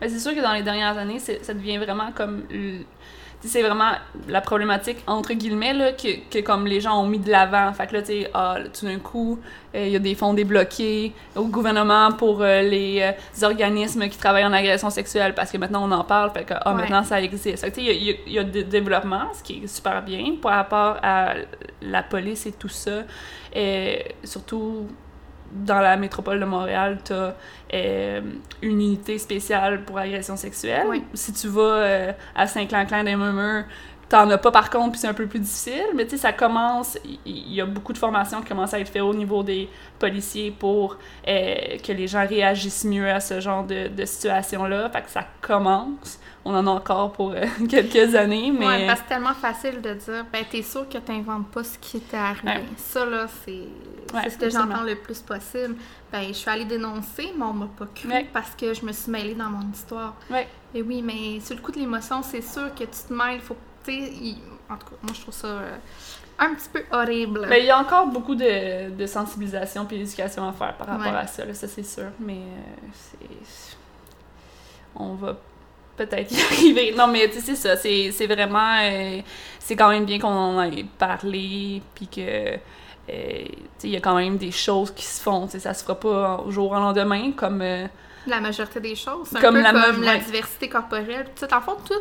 Speaker 1: Ben, c'est sûr que dans les dernières années, ça devient vraiment comme. C'est vraiment la problématique, entre guillemets, là, que, que comme les gens ont mis de l'avant. Fait que là, tu sais, ah, tout d'un coup, euh, il y a des fonds débloqués au gouvernement pour euh, les euh, organismes qui travaillent en agression sexuelle parce que maintenant on en parle, fait que ah,
Speaker 2: Ouais.
Speaker 1: maintenant ça existe. Fait que, tu sais, il y y y a des développements, ce qui est super bien par rapport à la police et tout ça. Et surtout dans la métropole de Montréal, tu as une unité spéciale pour agression sexuelle.
Speaker 2: Oui.
Speaker 1: Si tu vas euh, à Saint-Clanclin des Murmures, T'en as pas par contre, puis c'est un peu plus difficile, mais tu sais, ça commence, il y, a beaucoup de formations qui commencent à être faites au niveau des policiers pour euh, que les gens réagissent mieux à ce genre de, de situation-là. Fait que ça commence. On en a encore pour euh, (laughs) quelques années, mais...
Speaker 2: Ouais, parce que c'est tellement facile de dire, ben t'es sûr que t'inventes pas ce qui t'est arrivé.
Speaker 1: Ouais.
Speaker 2: Ça, là, c'est
Speaker 1: Ouais,
Speaker 2: c'est ce que j'entends le plus possible. Ben, je suis allée dénoncer, mais on m'a pas cru
Speaker 1: Ouais.
Speaker 2: parce que je me suis mêlée dans mon histoire.
Speaker 1: Ouais.
Speaker 2: Et oui, mais sur le coup de l'émotion, c'est sûr que tu te mêles. Faut, il- en tout cas, moi, je trouve ça euh, un petit peu horrible.
Speaker 1: Mais il y a encore beaucoup de, de sensibilisation puis d'éducation à faire par rapport à ça, là, ça c'est sûr. Mais euh, c'est. On va peut-être (laughs) y arriver. Non, mais tu sais, c'est ça. C'est c'est vraiment. euh, c'est quand même bien qu'on en ait parlé, puis que. Euh, il y a quand même des choses qui se font. Ça se fera pas au jour au lendemain, comme. euh,
Speaker 2: La majorité des choses. Un
Speaker 1: Comme
Speaker 2: peu
Speaker 1: la
Speaker 2: comme diversité corporelle. En fond, tout,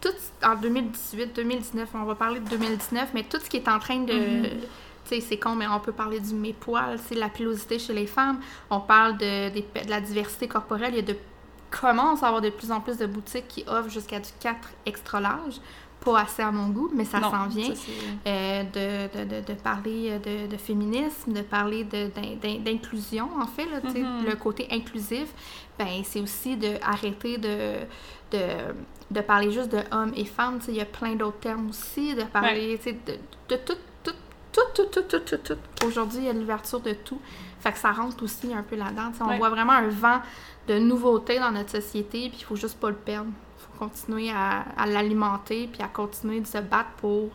Speaker 2: tout en 2018, 2019, on va parler de 2019, mais tout ce qui est en train de. Tu sais, c'est con, mais on peut parler du mépoil, c'est la pilosité chez les femmes. On parle de, des- de la diversité corporelle. Il y a de commence à avoir de plus en plus de boutiques qui offrent jusqu'à du 4 extra large. Pas assez à mon goût, mais ça s'en vient.
Speaker 1: ça,
Speaker 2: Euh, de, de, de, de parler de, de féminisme, de parler d'inclusion, en fait, là,
Speaker 1: Mhm.
Speaker 2: le côté inclusif, ben, c'est aussi de arrêter de, de, de parler juste de hommes et femmes, il y a plein d'autres termes aussi, de parler, tu sais, de, de tout, tout, tout, tout, tout, tout, tout, tout. Aujourd'hui, il y a l'ouverture de tout. Fait que ça rentre aussi un peu là-dedans. On
Speaker 1: Ouais.
Speaker 2: voit vraiment un vent de nouveautés dans notre société, puis il faut juste pas le perdre. Continuer à, à l'alimenter, puis à continuer de se battre pour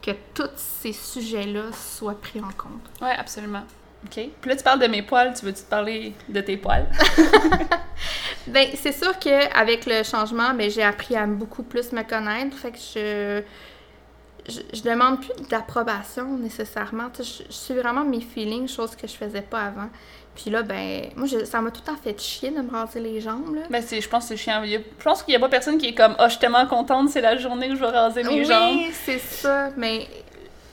Speaker 2: que tous ces sujets-là soient pris en compte.
Speaker 1: Ouais, absolument. OK. Puis là, tu parles de mes poils, tu veux-tu te parler de tes poils? (laughs)
Speaker 2: Ben, c'est sûr qu'avec le changement, ben, j'ai appris à beaucoup plus me connaître. Fait que je, je, je demande plus d'approbation nécessairement. Je, je suis vraiment mes feelings, chose que je faisais pas avant. Puis là, ben, moi, je- ça m'a tout le temps fait chier de me raser les jambes. Là.
Speaker 1: Ben, c'est, je pense que c'est chiant. Je pense qu'il y a pas personne qui est comme, ah, je suis tellement contente, c'est la journée où je vais raser mes
Speaker 2: oui,
Speaker 1: jambes.
Speaker 2: c'est ça. Mais,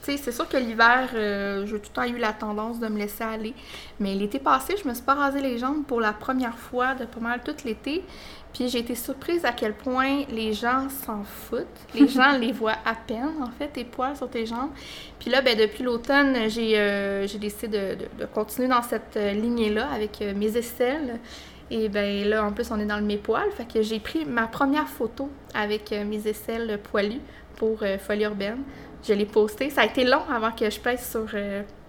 Speaker 2: tu sais, c'est sûr que l'hiver, euh, j'ai tout le temps eu la tendance de me laisser aller. Mais l'été passé, je me suis pas rasé les jambes pour la première fois de pas mal tout l'été. Puis j'ai été surprise à quel point les gens s'en foutent. Les gens (laughs) les voient à peine, en fait, tes poils sur tes jambes. Puis là, ben, depuis l'automne, j'ai euh, décidé de, de- de continuer dans cette euh, lignée-là avec euh, mes aisselles. Et ben là, en plus, on est dans le mes poils. Fait que j'ai pris ma première photo avec euh, mes aisselles poilues pour Folie Urbaine. Je l'ai postée. Ça a été long avant que je pèse sur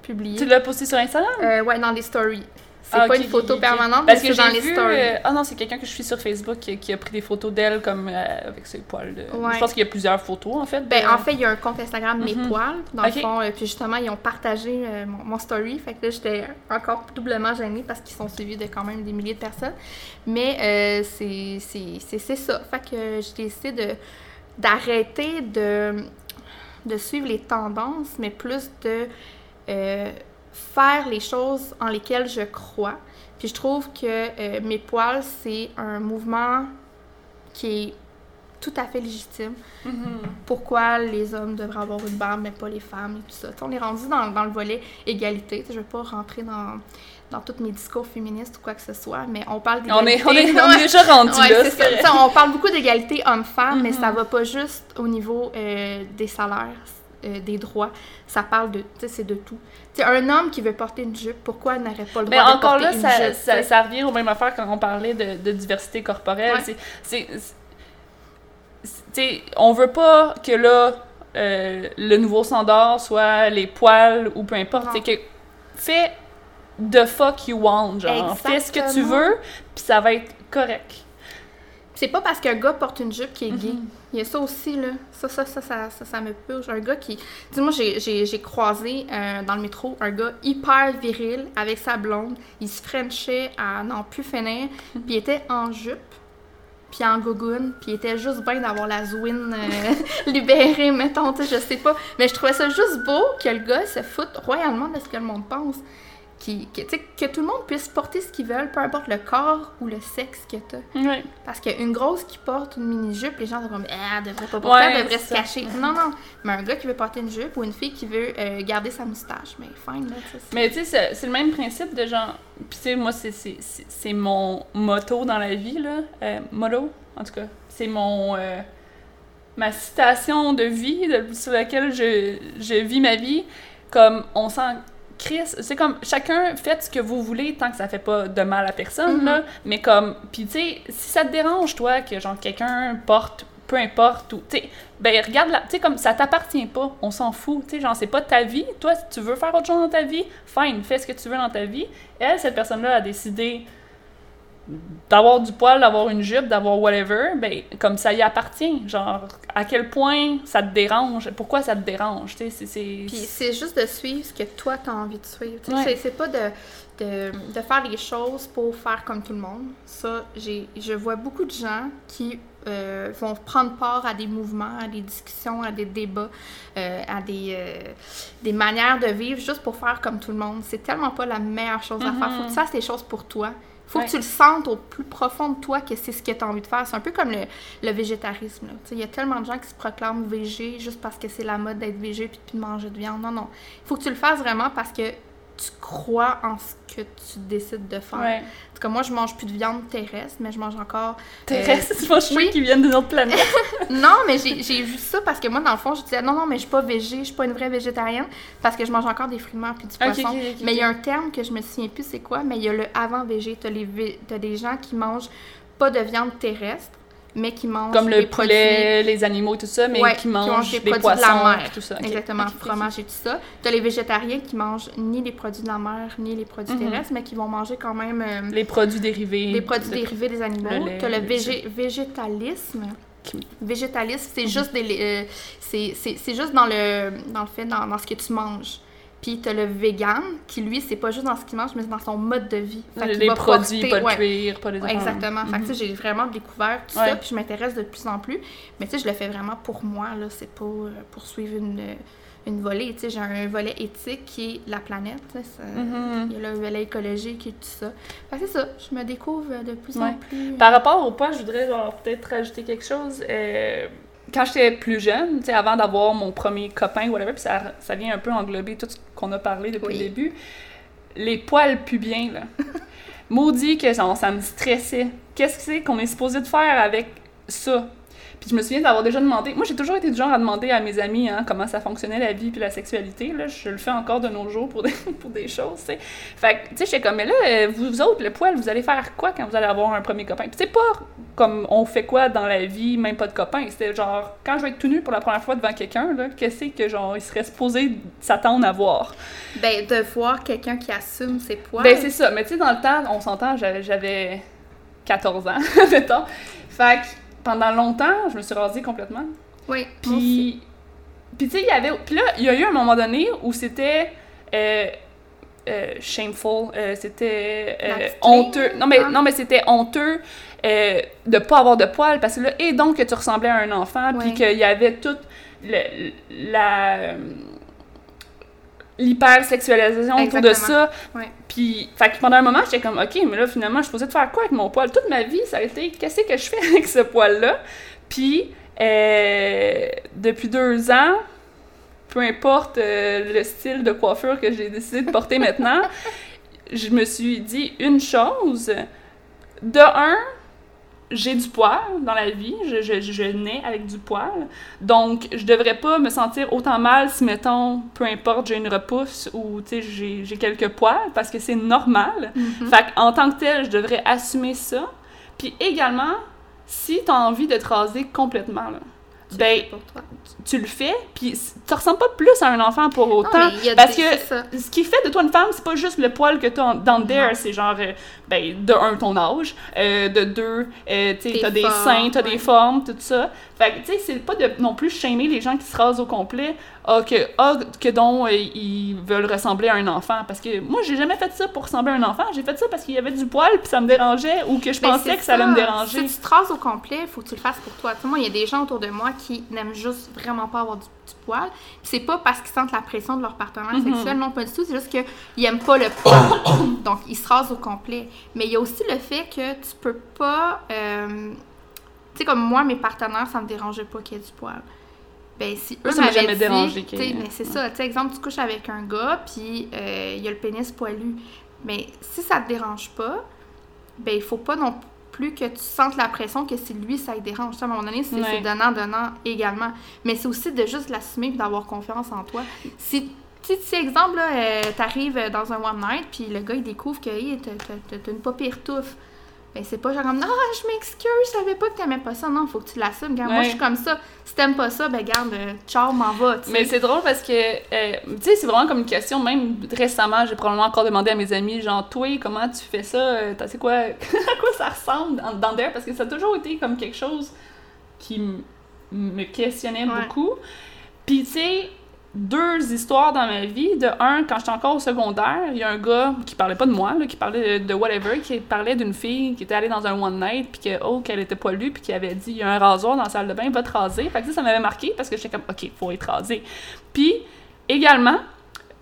Speaker 2: publier.
Speaker 1: Tu l'as posté sur Instagram?
Speaker 2: Ouais, dans les stories. C'est
Speaker 1: Ah,
Speaker 2: pas
Speaker 1: ok,
Speaker 2: une photo permanente,
Speaker 1: Parce
Speaker 2: mais
Speaker 1: que
Speaker 2: c'est dans les
Speaker 1: vu,
Speaker 2: stories.
Speaker 1: euh, Ah non, c'est quelqu'un que je suis sur Facebook qui, qui a pris des photos d'elle comme euh, avec ses poils. de-
Speaker 2: Ouais.
Speaker 1: Je pense qu'il y a plusieurs photos en fait.
Speaker 2: Ben, en fait, il y a un compte Instagram Mes
Speaker 1: Mhm.
Speaker 2: Poils, dans
Speaker 1: Ok.
Speaker 2: le fond. euh, puis justement, ils ont partagé mon, mon story. Fait que là, j'étais encore doublement gênée parce qu'ils sont suivis de quand même des milliers de personnes. Mais c'est c'est- c'est- c'est ça. Fait que j'ai décidé de d'arrêter de, de suivre les tendances, mais plus de faire les choses en lesquelles je crois. Puis je trouve que euh, Mes Poils, c'est un mouvement qui est tout à fait légitime
Speaker 1: Mhm.
Speaker 2: pourquoi les hommes devraient avoir une barbe, mais pas les femmes et tout ça. On est rendu dans, dans le volet égalité. Je ne vais pas rentrer dans, dans tous mes discours féministes ou quoi que ce soit, mais on parle
Speaker 1: On
Speaker 2: d'égalité.
Speaker 1: est, on est, on est
Speaker 2: Ouais.
Speaker 1: déjà (laughs) rendu
Speaker 2: Ouais,
Speaker 1: là.
Speaker 2: ça. on parle beaucoup d'égalité homme-femme, mais ça va pas juste au niveau euh, des salaires, euh, des droits. Ça parle de, tu sais, c'est de tout. Un homme qui veut porter une jupe, pourquoi n'aurait pas le droit
Speaker 1: Mais
Speaker 2: de
Speaker 1: encore
Speaker 2: porter
Speaker 1: là,
Speaker 2: une
Speaker 1: ça,
Speaker 2: jupe?
Speaker 1: ça,
Speaker 2: tu sais?
Speaker 1: ça revient aux mêmes affaires quand on parlait de, de diversité corporelle.
Speaker 2: Ouais.
Speaker 1: C'est- on veut pas que là, euh, le nouveau standard soit les poils ou peu importe. C'est que fais the fuck you want, genre. Fais ce que tu veux, puis ça va être correct.
Speaker 2: C'est pas parce qu'un gars porte une jupe qui est gay.
Speaker 1: Mhm.
Speaker 2: Il y a ça aussi, là. Ça, ça, ça, ça, ça, ça me purge. Un gars qui... Dis-moi, j'ai- croisé euh, dans le métro un gars hyper viril avec sa blonde. Il se frenchait à n'en plus finir. Puis il était en jupe, puis en gogoune, puis il était juste bien d'avoir la zouine euh, (laughs) libérée, mettons, tu sais, je sais pas. Mais je trouvais ça juste beau que le gars se foute royalement de ce que le monde pense. Qui, que, tout le monde puisse porter ce qu'ils veulent, peu importe le corps ou le sexe que t'as.
Speaker 1: Ouais.
Speaker 2: Parce qu'une grosse qui porte une mini-jupe, les gens sont comme Ah, elle devrait pas porter,
Speaker 1: Ouais,
Speaker 2: elle devrait se
Speaker 1: ça.
Speaker 2: cacher. Non, non. Mais un gars qui veut porter une jupe ou une fille qui veut euh, garder sa moustache, mais fine, là,
Speaker 1: Mais tu sais, c'est- le même principe de genre. Puis tu sais, moi, c'est- mon motto dans la vie, là. Euh, motto, en tout cas. C'est mon. euh, ma citation de vie de- sur laquelle je, je vis ma vie. Comme on sent. Chris, c'est comme chacun faites ce que vous voulez tant que ça fait pas de mal à personne,
Speaker 2: Mhm.
Speaker 1: là. Mais comme. Puis tu sais, si ça te dérange, toi, que genre quelqu'un porte peu importe ou tu sais ben regarde là tu sais comme ça t'appartient pas on s'en fout tu sais genre c'est pas ta vie toi si tu veux faire autre chose dans ta vie fine fais ce que tu veux dans ta vie elle cette personne là a décidé d'avoir du poil d'avoir une jupe d'avoir whatever ben comme ça y appartient genre à quel point ça te dérange? Pourquoi ça te dérange? Tu sais c'est c'est
Speaker 2: Puis c'est juste de suivre ce que toi, t'as envie de suivre.
Speaker 1: Ouais.
Speaker 2: c'est- C'est pas de, de, de faire les choses pour faire comme tout le monde. Ça, j'ai, je vois beaucoup de gens qui euh, vont prendre part à des mouvements, à des discussions, à des débats, euh, à des, euh, des manières de vivre juste pour faire comme tout le monde. C'est tellement pas la meilleure chose à faire. Faut que tu fasses les choses pour toi. Faut
Speaker 1: Ouais.
Speaker 2: que tu le sentes au plus profond de toi que c'est ce que tu as envie de faire. C'est un peu comme le, le végétarisme. Il y a tellement de gens qui se proclament végé juste parce que c'est la mode d'être végé puis de manger de viande. Non, non. Il faut que tu le fasses vraiment parce que tu crois en ce que tu décides de faire.
Speaker 1: ouais
Speaker 2: En tout cas, moi, je mange plus de viande terrestre, mais je mange encore
Speaker 1: terrestre (laughs) c'est pas
Speaker 2: oui.
Speaker 1: qui viennent d'une autre planète (laughs)
Speaker 2: non, mais j'ai vu ça parce que moi, dans le fond, je disais non, non, mais je suis pas végé, je suis pas une vraie végétarienne parce que je mange encore des fruits de mer puis du poisson. mais il y a un terme que je me souviens plus c'est quoi, mais il y a le avant végé. T'as les vé- t'as des gens qui mangent pas de viande terrestre, mais qui mangent
Speaker 1: comme le poulet les animaux tout ça mais
Speaker 2: Ouais,
Speaker 1: qui
Speaker 2: qui
Speaker 1: mangent,
Speaker 2: des
Speaker 1: des
Speaker 2: produits de la
Speaker 1: poissons
Speaker 2: mer.
Speaker 1: tout ça.
Speaker 2: Exactement,
Speaker 1: Ok, ok, ok.
Speaker 2: fromage et tout ça. T'as les végétariens qui mangent ni les produits de la mer, ni les produits
Speaker 1: Mhm.
Speaker 2: terrestres, mais qui vont manger quand même euh,
Speaker 1: les produits dérivés
Speaker 2: des produits
Speaker 1: de-
Speaker 2: dérivés des animaux.
Speaker 1: lait,
Speaker 2: T'as le
Speaker 1: le
Speaker 2: végé- végétalisme.
Speaker 1: Qui-
Speaker 2: Végétalisme, c'est
Speaker 1: Mhm.
Speaker 2: juste des, euh, c'est, juste dans le, dans le fait, dans, dans ce que tu manges. Puis t'as le vegan, qui lui, c'est pas juste dans ce qu'il mange, mais c'est dans son mode de vie. Fait
Speaker 1: les
Speaker 2: va
Speaker 1: produits,
Speaker 2: porter-
Speaker 1: pas
Speaker 2: ouais,
Speaker 1: cuir, pas les
Speaker 2: Ouais, Exactement. Fait que, tu sais, j'ai vraiment découvert tout
Speaker 1: Ouais.
Speaker 2: ça, puis je m'intéresse de plus en plus. Mais tu sais, je le fais vraiment pour moi, là. C'est pas euh, pour suivre une, une volée. Tu sais, j'ai un volet éthique qui est la planète.
Speaker 1: Mhm.
Speaker 2: Il y a le volet écologique et tout ça. Fait que c'est ça. Je me découvre de plus en plus.
Speaker 1: Par rapport au poids, je voudrais peut-être rajouter quelque chose. Euh, quand j'étais plus jeune, tu sais, avant d'avoir mon premier copain, whatever, puis ça, ça vient un peu englober tout ce qu'on a parlé depuis
Speaker 2: Oui.
Speaker 1: le début, les poils pubiens, là. (laughs) Maudit que genre, ça me stressait. Qu'est-ce que c'est qu'on est supposé de faire avec ça? Puis je me souviens d'avoir déjà demandé. Moi, j'ai toujours été du genre à demander à mes amis hein, comment ça fonctionnait la vie puis la sexualité. Là. Je le fais encore de nos jours pour des, (laughs) pour des choses, tu sais. Fait que, tu sais, j'étais comme, mais là, euh, vous autres, le poil, vous allez faire quoi quand vous allez avoir un premier copain? Puis c'est pas comme on fait quoi dans la vie, même pas de copain. C'était genre, quand je vais être tout nu pour la première fois devant quelqu'un, là, qu'est-ce que, genre, il serait supposé s'attendre à voir?
Speaker 2: Ben, de voir quelqu'un qui assume ses poids.
Speaker 1: Ben, c'est ça. Mais tu sais, dans le temps, on s'entend, j'avais- j'avais 14 ans, (laughs) mettons. Fait que pendant longtemps, je me suis rasée complètement.
Speaker 2: oui.
Speaker 1: Puis, puis tu sais, il y avait. Puis là, il y a eu un moment donné où c'était. euh, euh, shameful, euh, c'était honteux. Non mais,
Speaker 2: Ah.
Speaker 1: non, mais c'était honteux de pas avoir de poils parce que là, et donc que tu ressemblais à un enfant, puis qu'il y avait toute le- la. L'hypersexualisation autour de ça. Puis, fait que pendant un moment, j'étais comme, OK, mais là, finalement, je suis supposée de faire quoi avec mon poil? Toute ma vie, ça a été, qu'est-ce que je fais (laughs) avec ce poil-là? Puis, euh, depuis deux ans, peu importe euh, le style de coiffure que j'ai décidé de porter maintenant, (laughs) je me suis dit une chose. De un, j'ai du poil dans la vie, je, je, je nais avec du poil, donc je devrais pas me sentir autant mal si, mettons, peu importe, j'ai une repousse ou, tu sais, j'ai j'ai quelques poils, parce que c'est normal.
Speaker 2: Mhm.
Speaker 1: Fait en tant que tel, je devrais assumer ça. Puis également, si tu as envie de te raser complètement, là,
Speaker 2: Tu le
Speaker 1: ben,
Speaker 2: fais pour toi.
Speaker 1: tu le fais, puis tu ressembles pas plus à un enfant pour autant.
Speaker 2: Non, mais
Speaker 1: parce
Speaker 2: des-
Speaker 1: que ce qui fait de toi une femme, c'est pas juste le poil que t'as dans le there, c'est genre, euh, ben, de un, ton âge, euh, de deux, euh, tu t'as des seins, t'as
Speaker 2: ouais.
Speaker 1: des formes, tout ça. Fait que, tu sais, c'est pas de non plus shamer les gens qui se rasent au complet. ah, que, ah, que donc euh, ils veulent ressembler à un enfant. Parce que moi, j'ai jamais fait ça pour ressembler à un enfant. J'ai fait ça parce qu'il y avait du poil puis ça me dérangeait ou que je
Speaker 2: Ben,
Speaker 1: pensais que ça, allait me déranger.
Speaker 2: Si tu te rases au complet, il faut que tu le fasses pour toi. Tu sais, moi, il y a des gens autour de moi qui n'aiment juste vraiment pas avoir du, du poil. C'est pas parce qu'ils sentent la pression de leur partenaire
Speaker 1: Mhm.
Speaker 2: sexuel, non, pas du tout. C'est juste qu'ils aiment pas le poil. (coughs) Donc, ils se rasent au complet. Mais il y a aussi le fait que tu peux pas. euh, tu sais, comme moi, mes partenaires, ça me dérangeait pas qu'il y ait du poil. Ben, si eux m'avaient
Speaker 1: jamais
Speaker 2: dit,
Speaker 1: dérangé
Speaker 2: mais c'est ça. Tu sais, exemple, tu couches avec un gars, puis euh, il y a le pénis poilu. Mais si ça te dérange pas, ben, il faut pas non plus que tu sentes la pression que si lui, ça le dérange. À un moment donné, c'est
Speaker 1: Ouais.
Speaker 2: donnant-donnant également. Mais c'est aussi de juste l'assumer et d'avoir confiance en toi. Si, sais, si, exemple, là, euh, t'arrives dans un one night, puis le gars, il découvre que hey, t'as une pas pire touffe. Ben, c'est pas genre comme, non, je m'excuse, je savais pas que t'aimais pas ça. Non, faut que tu l'assumes. Regarde, moi, je suis comme ça. Si t'aimes pas ça, ben, garde, euh, ciao, m'en va, tu sais.
Speaker 1: Mais c'est drôle parce que, euh, tu sais, c'est vraiment comme une question, même récemment, j'ai probablement encore demandé à mes amis, genre, toi, comment tu fais ça? Euh, t'as- C'est quoi, (laughs) à quoi ça ressemble dans, dans? Parce que ça a toujours été comme quelque chose qui me questionnait
Speaker 2: Ouais.
Speaker 1: beaucoup. Puis, tu sais, deux histoires dans ma vie. De un, quand j'étais encore au secondaire, il y a un gars qui parlait pas de moi, là, qui parlait de, whatever, qui parlait d'une fille qui était allée dans un one night, puis que, oh, qu'elle était poilue, puis qui avait dit, il y a un rasoir dans la salle de bain, va te raser. Fait ça, ça m'avait marqué parce que j'étais comme, ok, faut être rasé. Puis, également,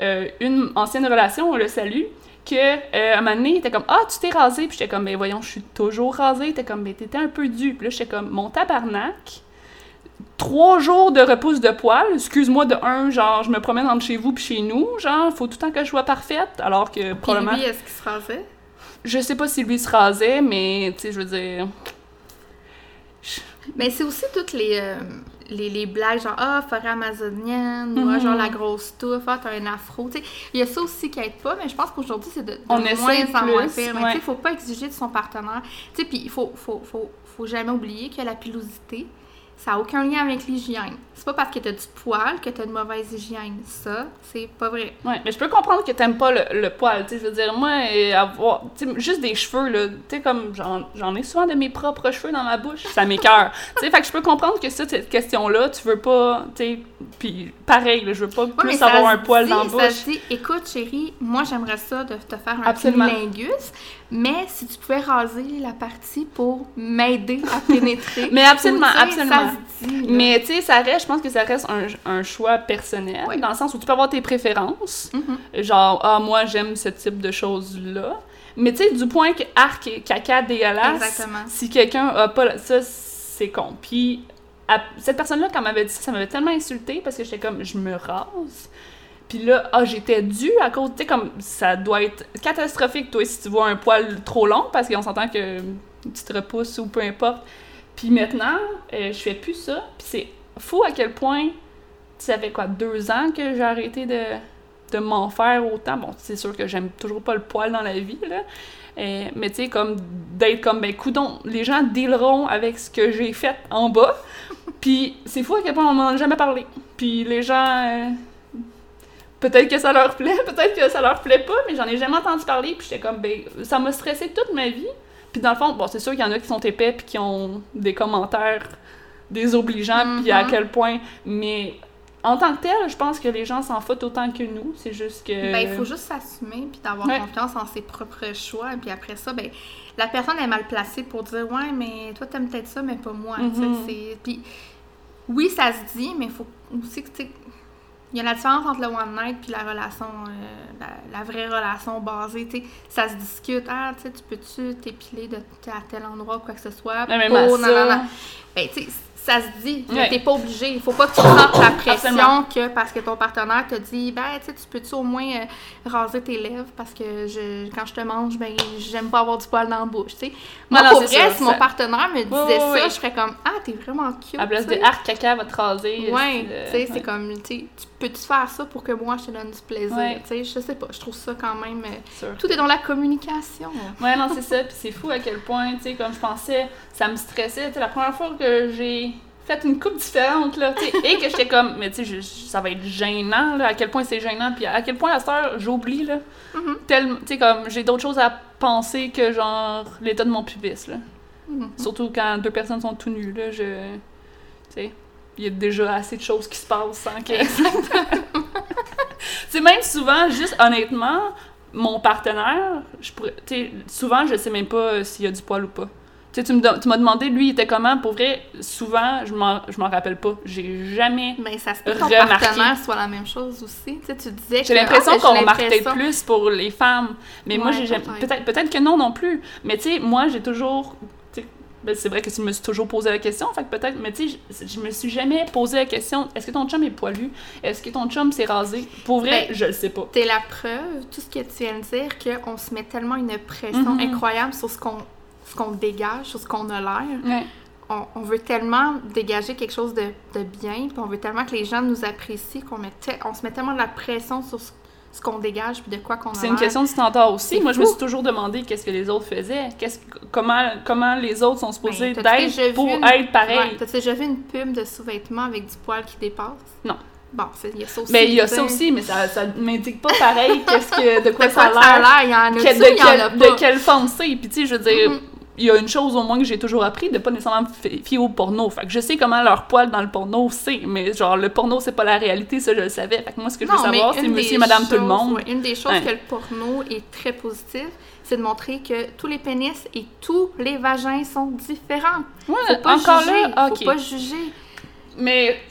Speaker 1: euh, une ancienne relation, on le salue, que euh, un moment donné, il était comme Ah, tu t'es rasé. Puis j'étais comme Ben voyons, je suis toujours rasé. Était comme Ben t'étais un peu dû. Puis là, j'étais comme Mon tabarnak, trois jours de repousse de poils. Excuse-moi, de un, genre, je me promène entre chez vous puis chez nous. Genre, faut tout le temps que je sois parfaite. Alors que
Speaker 2: Puis
Speaker 1: probablement.
Speaker 2: lui, est-ce qu'il se rasait?
Speaker 1: Je sais pas si lui se rasait, mais tu sais, je veux dire.
Speaker 2: Mais c'est aussi toutes les, euh, les, les blagues, genre, ah, forêt amazonienne,
Speaker 1: Mhm.
Speaker 2: genre la grosse touffe, ah, t'as un afro. Tu sais, il y a ça aussi qui aide pas, mais je pense qu'aujourd'hui, c'est de, de
Speaker 1: On
Speaker 2: moins en moins pire. Mais tu sais, faut pas exiger de son partenaire. Tu sais, puis il faut, faut, faut, faut jamais oublier que la pilosité, ça n'a aucun lien avec l'hygiène. C'est pas parce que t'as du poil que t'as une mauvaise hygiène. Ça, c'est pas vrai.
Speaker 1: Ouais, mais je peux comprendre que t'aimes pas le, le poil, tu je veux dire, moi, euh, avoir, juste des cheveux, là, tu comme, j'en ai souvent de mes propres cheveux dans ma bouche, ça m'écoeure, (laughs) tu sais, fait que je peux comprendre que ça, cette question-là, tu veux pas, tu puis pareil, là, je veux pas
Speaker 2: Ouais,
Speaker 1: plus
Speaker 2: ça
Speaker 1: avoir un poil
Speaker 2: dit-
Speaker 1: dans la
Speaker 2: Ça
Speaker 1: bouche.
Speaker 2: se dit, écoute, chérie, moi, j'aimerais ça de te faire un
Speaker 1: Absolument.
Speaker 2: cunnilingus, mais si tu pouvais raser la partie pour m'aider à (laughs) pénétrer.
Speaker 1: Mais absolument,
Speaker 2: Ou,
Speaker 1: absolument.
Speaker 2: Ça dit.
Speaker 1: Mais tu sais, ça reste, je pense que ça reste un, un choix personnel,
Speaker 2: Oui.
Speaker 1: dans le sens où tu peux avoir tes préférences,
Speaker 2: Mhm.
Speaker 1: genre, ah, moi, j'aime ce type de choses-là. Mais tu sais, du point que arc et caca dégueulasse,
Speaker 2: Exactement.
Speaker 1: si quelqu'un a pas. Ça, c'est con. Puis, à- cette personne-là, quand elle m'avait dit ça, ça m'avait tellement insulté parce que j'étais comme, je me rase. Puis là, ah, j'étais due à cause, tu sais, comme, ça doit être catastrophique, toi, si tu vois un poil trop long, parce qu'on s'entend que tu te repousses ou peu importe. Puis maintenant, euh, je fais plus ça. Puis c'est fou à quel point, ça fait quoi, deux ans que j'ai arrêté de, de m'en faire autant. Bon, c'est sûr que j'aime toujours pas le poil dans la vie, là. Euh, mais tu sais, comme d'être comme, ben, coudon, les gens dealeront avec ce que j'ai fait en bas. Puis c'est fou à quel point on m'en a jamais parlé. Puis les gens. euh, peut-être que ça leur plaît, peut-être que ça leur plaît pas, mais j'en ai jamais entendu parler. Puis j'étais comme, ben, ça m'a stressé toute ma vie. Puis dans le fond, bon, c'est sûr qu'il y en a qui sont épais puis qui ont des commentaires désobligeants, puis à
Speaker 2: Mhm.
Speaker 1: quel point. Mais en tant que tel, je pense que les gens s'en foutent autant que nous. C'est juste que.
Speaker 2: Ben, il faut juste s'assumer puis d'avoir
Speaker 1: Ouais.
Speaker 2: confiance en ses propres choix. Puis après ça, ben, la personne est mal placée pour dire Ouais, mais toi, t'aimes peut-être ça, mais pas moi.
Speaker 1: Mhm.
Speaker 2: c'est- Puis oui, ça se dit, mais il faut aussi que Il y a la différence entre le one night puis la relation, euh, la, la vraie relation basée. tu sais, Ça se discute. Ah, tu sais, tu peux-tu t'épiler de à tel endroit ou quoi que ce soit?
Speaker 1: Mais même
Speaker 2: pour
Speaker 1: à
Speaker 2: nan,
Speaker 1: ça-
Speaker 2: nan, nan. Ben, tu sais, ça se dit.
Speaker 1: Ouais.
Speaker 2: T'es pas obligé. Il faut pas que tu sentes la pression
Speaker 1: Absolument.
Speaker 2: que parce que ton partenaire te dit, ben, tu sais, tu peux-tu au moins euh, raser tes lèvres parce que je, quand je te mange, ben, j'aime pas avoir du poil dans la bouche, tu sais. Moi,
Speaker 1: Non, non,
Speaker 2: pour vrai,
Speaker 1: ça,
Speaker 2: si mon partenaire me disait ça, je serais comme, ah, t'es vraiment cute.
Speaker 1: À place de arc caca va te raser.
Speaker 2: Ouais,
Speaker 1: c'est,
Speaker 2: tu sais, c'est
Speaker 1: ouais.
Speaker 2: comme, tu peux-tu faire ça pour que moi je te donne du plaisir,
Speaker 1: Ouais.
Speaker 2: tu sais, je sais pas, je trouve ça quand même, euh, tout est dans la communication.
Speaker 1: Ouais, non, c'est ça. Puis c'est fou à quel point, tu sais, comme je pensais, ça me stressait. Tu sais, la première fois que j'ai fait une coupe différente, là, tu sais, et que j'étais comme, mais tu sais, ça va être gênant, là, à quel point c'est gênant, puis à quel point à cette heure, j'oublie, là.
Speaker 2: Mhm.
Speaker 1: Tellement- Tu sais, comme, j'ai d'autres choses à penser que, genre, l'état de mon pubis, là.
Speaker 2: Mhm.
Speaker 1: Surtout quand deux personnes sont tout nues, là, je... Tu sais. il y a déjà assez de choses qui se passent sans que. (laughs) c'est même souvent, juste honnêtement, mon partenaire, je pourrais, tu sais, souvent, je sais même pas euh, s'il y a du poil ou pas. Tu tu m'as demandé, lui, il était comment? Pour vrai, souvent, je m'en rappelle pas. J'ai jamais.
Speaker 2: Mais ça se peut que ton partenaire soit la même chose aussi. Tu sais, tu disais que...
Speaker 1: J'ai l'impression
Speaker 2: ah,
Speaker 1: qu'on
Speaker 2: l'impression-
Speaker 1: plus pour les femmes. Mais moi, j'ai jamais.
Speaker 2: peut-être.
Speaker 1: Peut-être que non non plus. Mais tu sais, moi, j'ai toujours. ben, c'est vrai que tu me suis toujours posé la question, fait peut-être, mais tu sais, je, je me suis jamais posé la question est-ce que ton chum est poilu? Est-ce que ton chum s'est rasé? Pour vrai,
Speaker 2: Ben,
Speaker 1: je le sais pas.
Speaker 2: T'es la preuve, tout ce que tu viens de dire, qu'on se met tellement une pression
Speaker 1: Mhm.
Speaker 2: incroyable sur ce qu'on ce qu'on dégage, sur ce qu'on a l'air.
Speaker 1: Ouais.
Speaker 2: On, on veut tellement dégager quelque chose de, de bien, puis on veut tellement que les gens nous apprécient qu'on met te- on se met tellement de la pression sur ce, ce qu'on dégage, puis de quoi qu'on a
Speaker 1: C'est une question de standard aussi. Moi, je me suis toujours demandé qu'est-ce que les autres faisaient, qu'est-ce, comment, comment les autres sont supposés
Speaker 2: Ben, déjà
Speaker 1: d'être pour
Speaker 2: une-
Speaker 1: être pareil?
Speaker 2: Ouais, T'as déjà vu une pub de sous-vêtements avec du poil qui dépasse?
Speaker 1: Non.
Speaker 2: Bon, il y a ça aussi.
Speaker 1: Mais il y a ça aussi, mais ça, ça m'indique pas pareil qu'est-ce que, de (laughs) quoi
Speaker 2: De
Speaker 1: ça
Speaker 2: quoi
Speaker 1: a
Speaker 2: ça
Speaker 1: l'air.
Speaker 2: a l'air? Il y en a
Speaker 1: Que- de,
Speaker 2: il y en a
Speaker 1: quelle,
Speaker 2: pas?
Speaker 1: de quelle forme c'est? Puis tu sais, je veux dire,
Speaker 2: Mhm.
Speaker 1: Il y a une chose au moins que j'ai toujours appris, de pas nécessairement fi- fier au porno. Fait que je sais comment leur poil dans le porno c'est, mais genre le porno c'est pas la réalité, ça je le savais. Fait que moi ce que je veux savoir c'est monsieur et madame tout le monde.
Speaker 2: ouais, une des choses
Speaker 1: Ouais.
Speaker 2: que le porno est très positif, c'est de montrer que tous les pénis et tous les vagins sont différents.
Speaker 1: Ouais,
Speaker 2: Faut pas
Speaker 1: encore
Speaker 2: juger.
Speaker 1: là,
Speaker 2: Faut
Speaker 1: ok.
Speaker 2: pas juger.
Speaker 1: Mais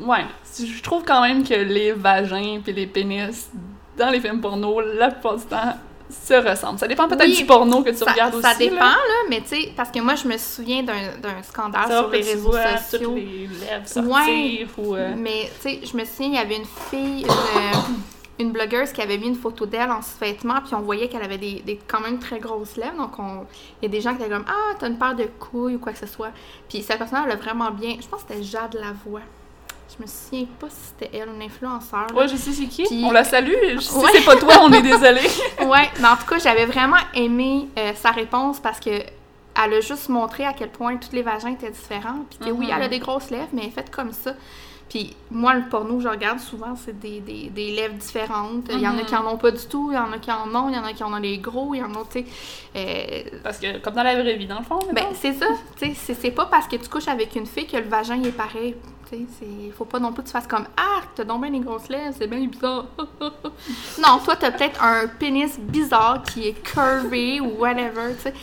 Speaker 1: ouais, je trouve quand même que les vagins puis les pénis dans les films porno, la plupart du temps, se ressemblent. Ça dépend peut-être
Speaker 2: Oui,
Speaker 1: du porno que tu
Speaker 2: Ça,
Speaker 1: regardes aussi.
Speaker 2: ça dépend,
Speaker 1: là.
Speaker 2: là, mais tu sais, parce que moi, je me souviens d'un scandale
Speaker 1: Ça
Speaker 2: sur les réseaux sociaux.
Speaker 1: les lèvres
Speaker 2: Ouais.
Speaker 1: ou... euh,
Speaker 2: Mais tu sais, je me souviens, il y avait une fille, une, euh, une blogueuse qui avait mis une photo d'elle en sous-vêtements, puis on voyait qu'elle avait des, des quand même très grosses lèvres. Donc, on- il y a des gens qui étaient comme Ah, t'as une paire de couilles ou quoi que ce soit. Puis cette personne, elle a vraiment bien. Je pense que c'était Jade Lavoie. Je me souviens pas si c'était elle, une influenceur. là.
Speaker 1: Ouais, je sais c'est qui?
Speaker 2: Puis-
Speaker 1: On la salue. Je sais
Speaker 2: Ouais.
Speaker 1: c'est pas toi, on est désolé. (laughs)
Speaker 2: Ouais, mais en tout cas, j'avais vraiment aimé euh, sa réponse parce que elle a juste montré à quel point tous les vagins étaient différents. Puis que oui,
Speaker 1: Mhm.
Speaker 2: elle a des grosses lèvres, mais elle est faite comme ça. Puis moi, le porno que je regarde souvent, c'est des, des, des lèvres différentes. Il y en a qui en ont pas du tout, il y en a qui en ont, il y en a qui en ont des gros, il y en a, tu sais. euh,
Speaker 1: Parce que, comme dans la vraie vie, dans le fond.
Speaker 2: ben, c'est ça. Tu sais, c'est- c'est pas parce que tu couches avec une fille que le vagin il est pareil. C'est- faut pas non plus que tu fasses comme Ah, t'as donc bien des grosses lèvres, c'est bien bizarre. (laughs) non, toi, t'as peut-être un pénis bizarre qui est curvé ou whatever, tu sais.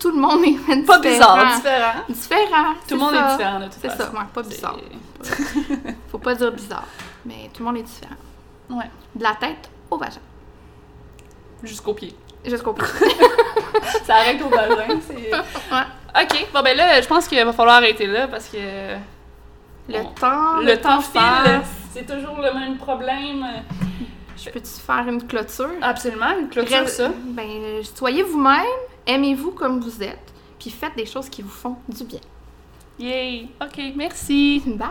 Speaker 2: Tout le monde est
Speaker 1: pas
Speaker 2: différent.
Speaker 1: bizarre, différent.
Speaker 2: Différent.
Speaker 1: Tout le monde
Speaker 2: ça.
Speaker 1: est différent, de toute
Speaker 2: C'est
Speaker 1: façon.
Speaker 2: ça, ouais, pas
Speaker 1: C'est-
Speaker 2: bizarre. (laughs) Faut pas dire bizarre. Mais tout le monde est différent.
Speaker 1: Ouais,
Speaker 2: De la tête au vagin.
Speaker 1: jusqu'au pied.
Speaker 2: Jusqu'au pied. (laughs)
Speaker 1: Ça arrête au vagin, c'est...
Speaker 2: Ouais.
Speaker 1: Ok, bon ben là, je pense qu'il va falloir arrêter là, parce que...
Speaker 2: Le temps.
Speaker 1: Le temps file, c'est toujours le même problème.
Speaker 2: Je peux-tu faire une clôture?
Speaker 1: Absolument, une clôture
Speaker 2: Reste-
Speaker 1: ça.
Speaker 2: Ben, soyez vous-même, aimez-vous comme vous êtes, puis faites des choses qui vous font du bien.
Speaker 1: Yay! Ok, merci!
Speaker 2: Bye!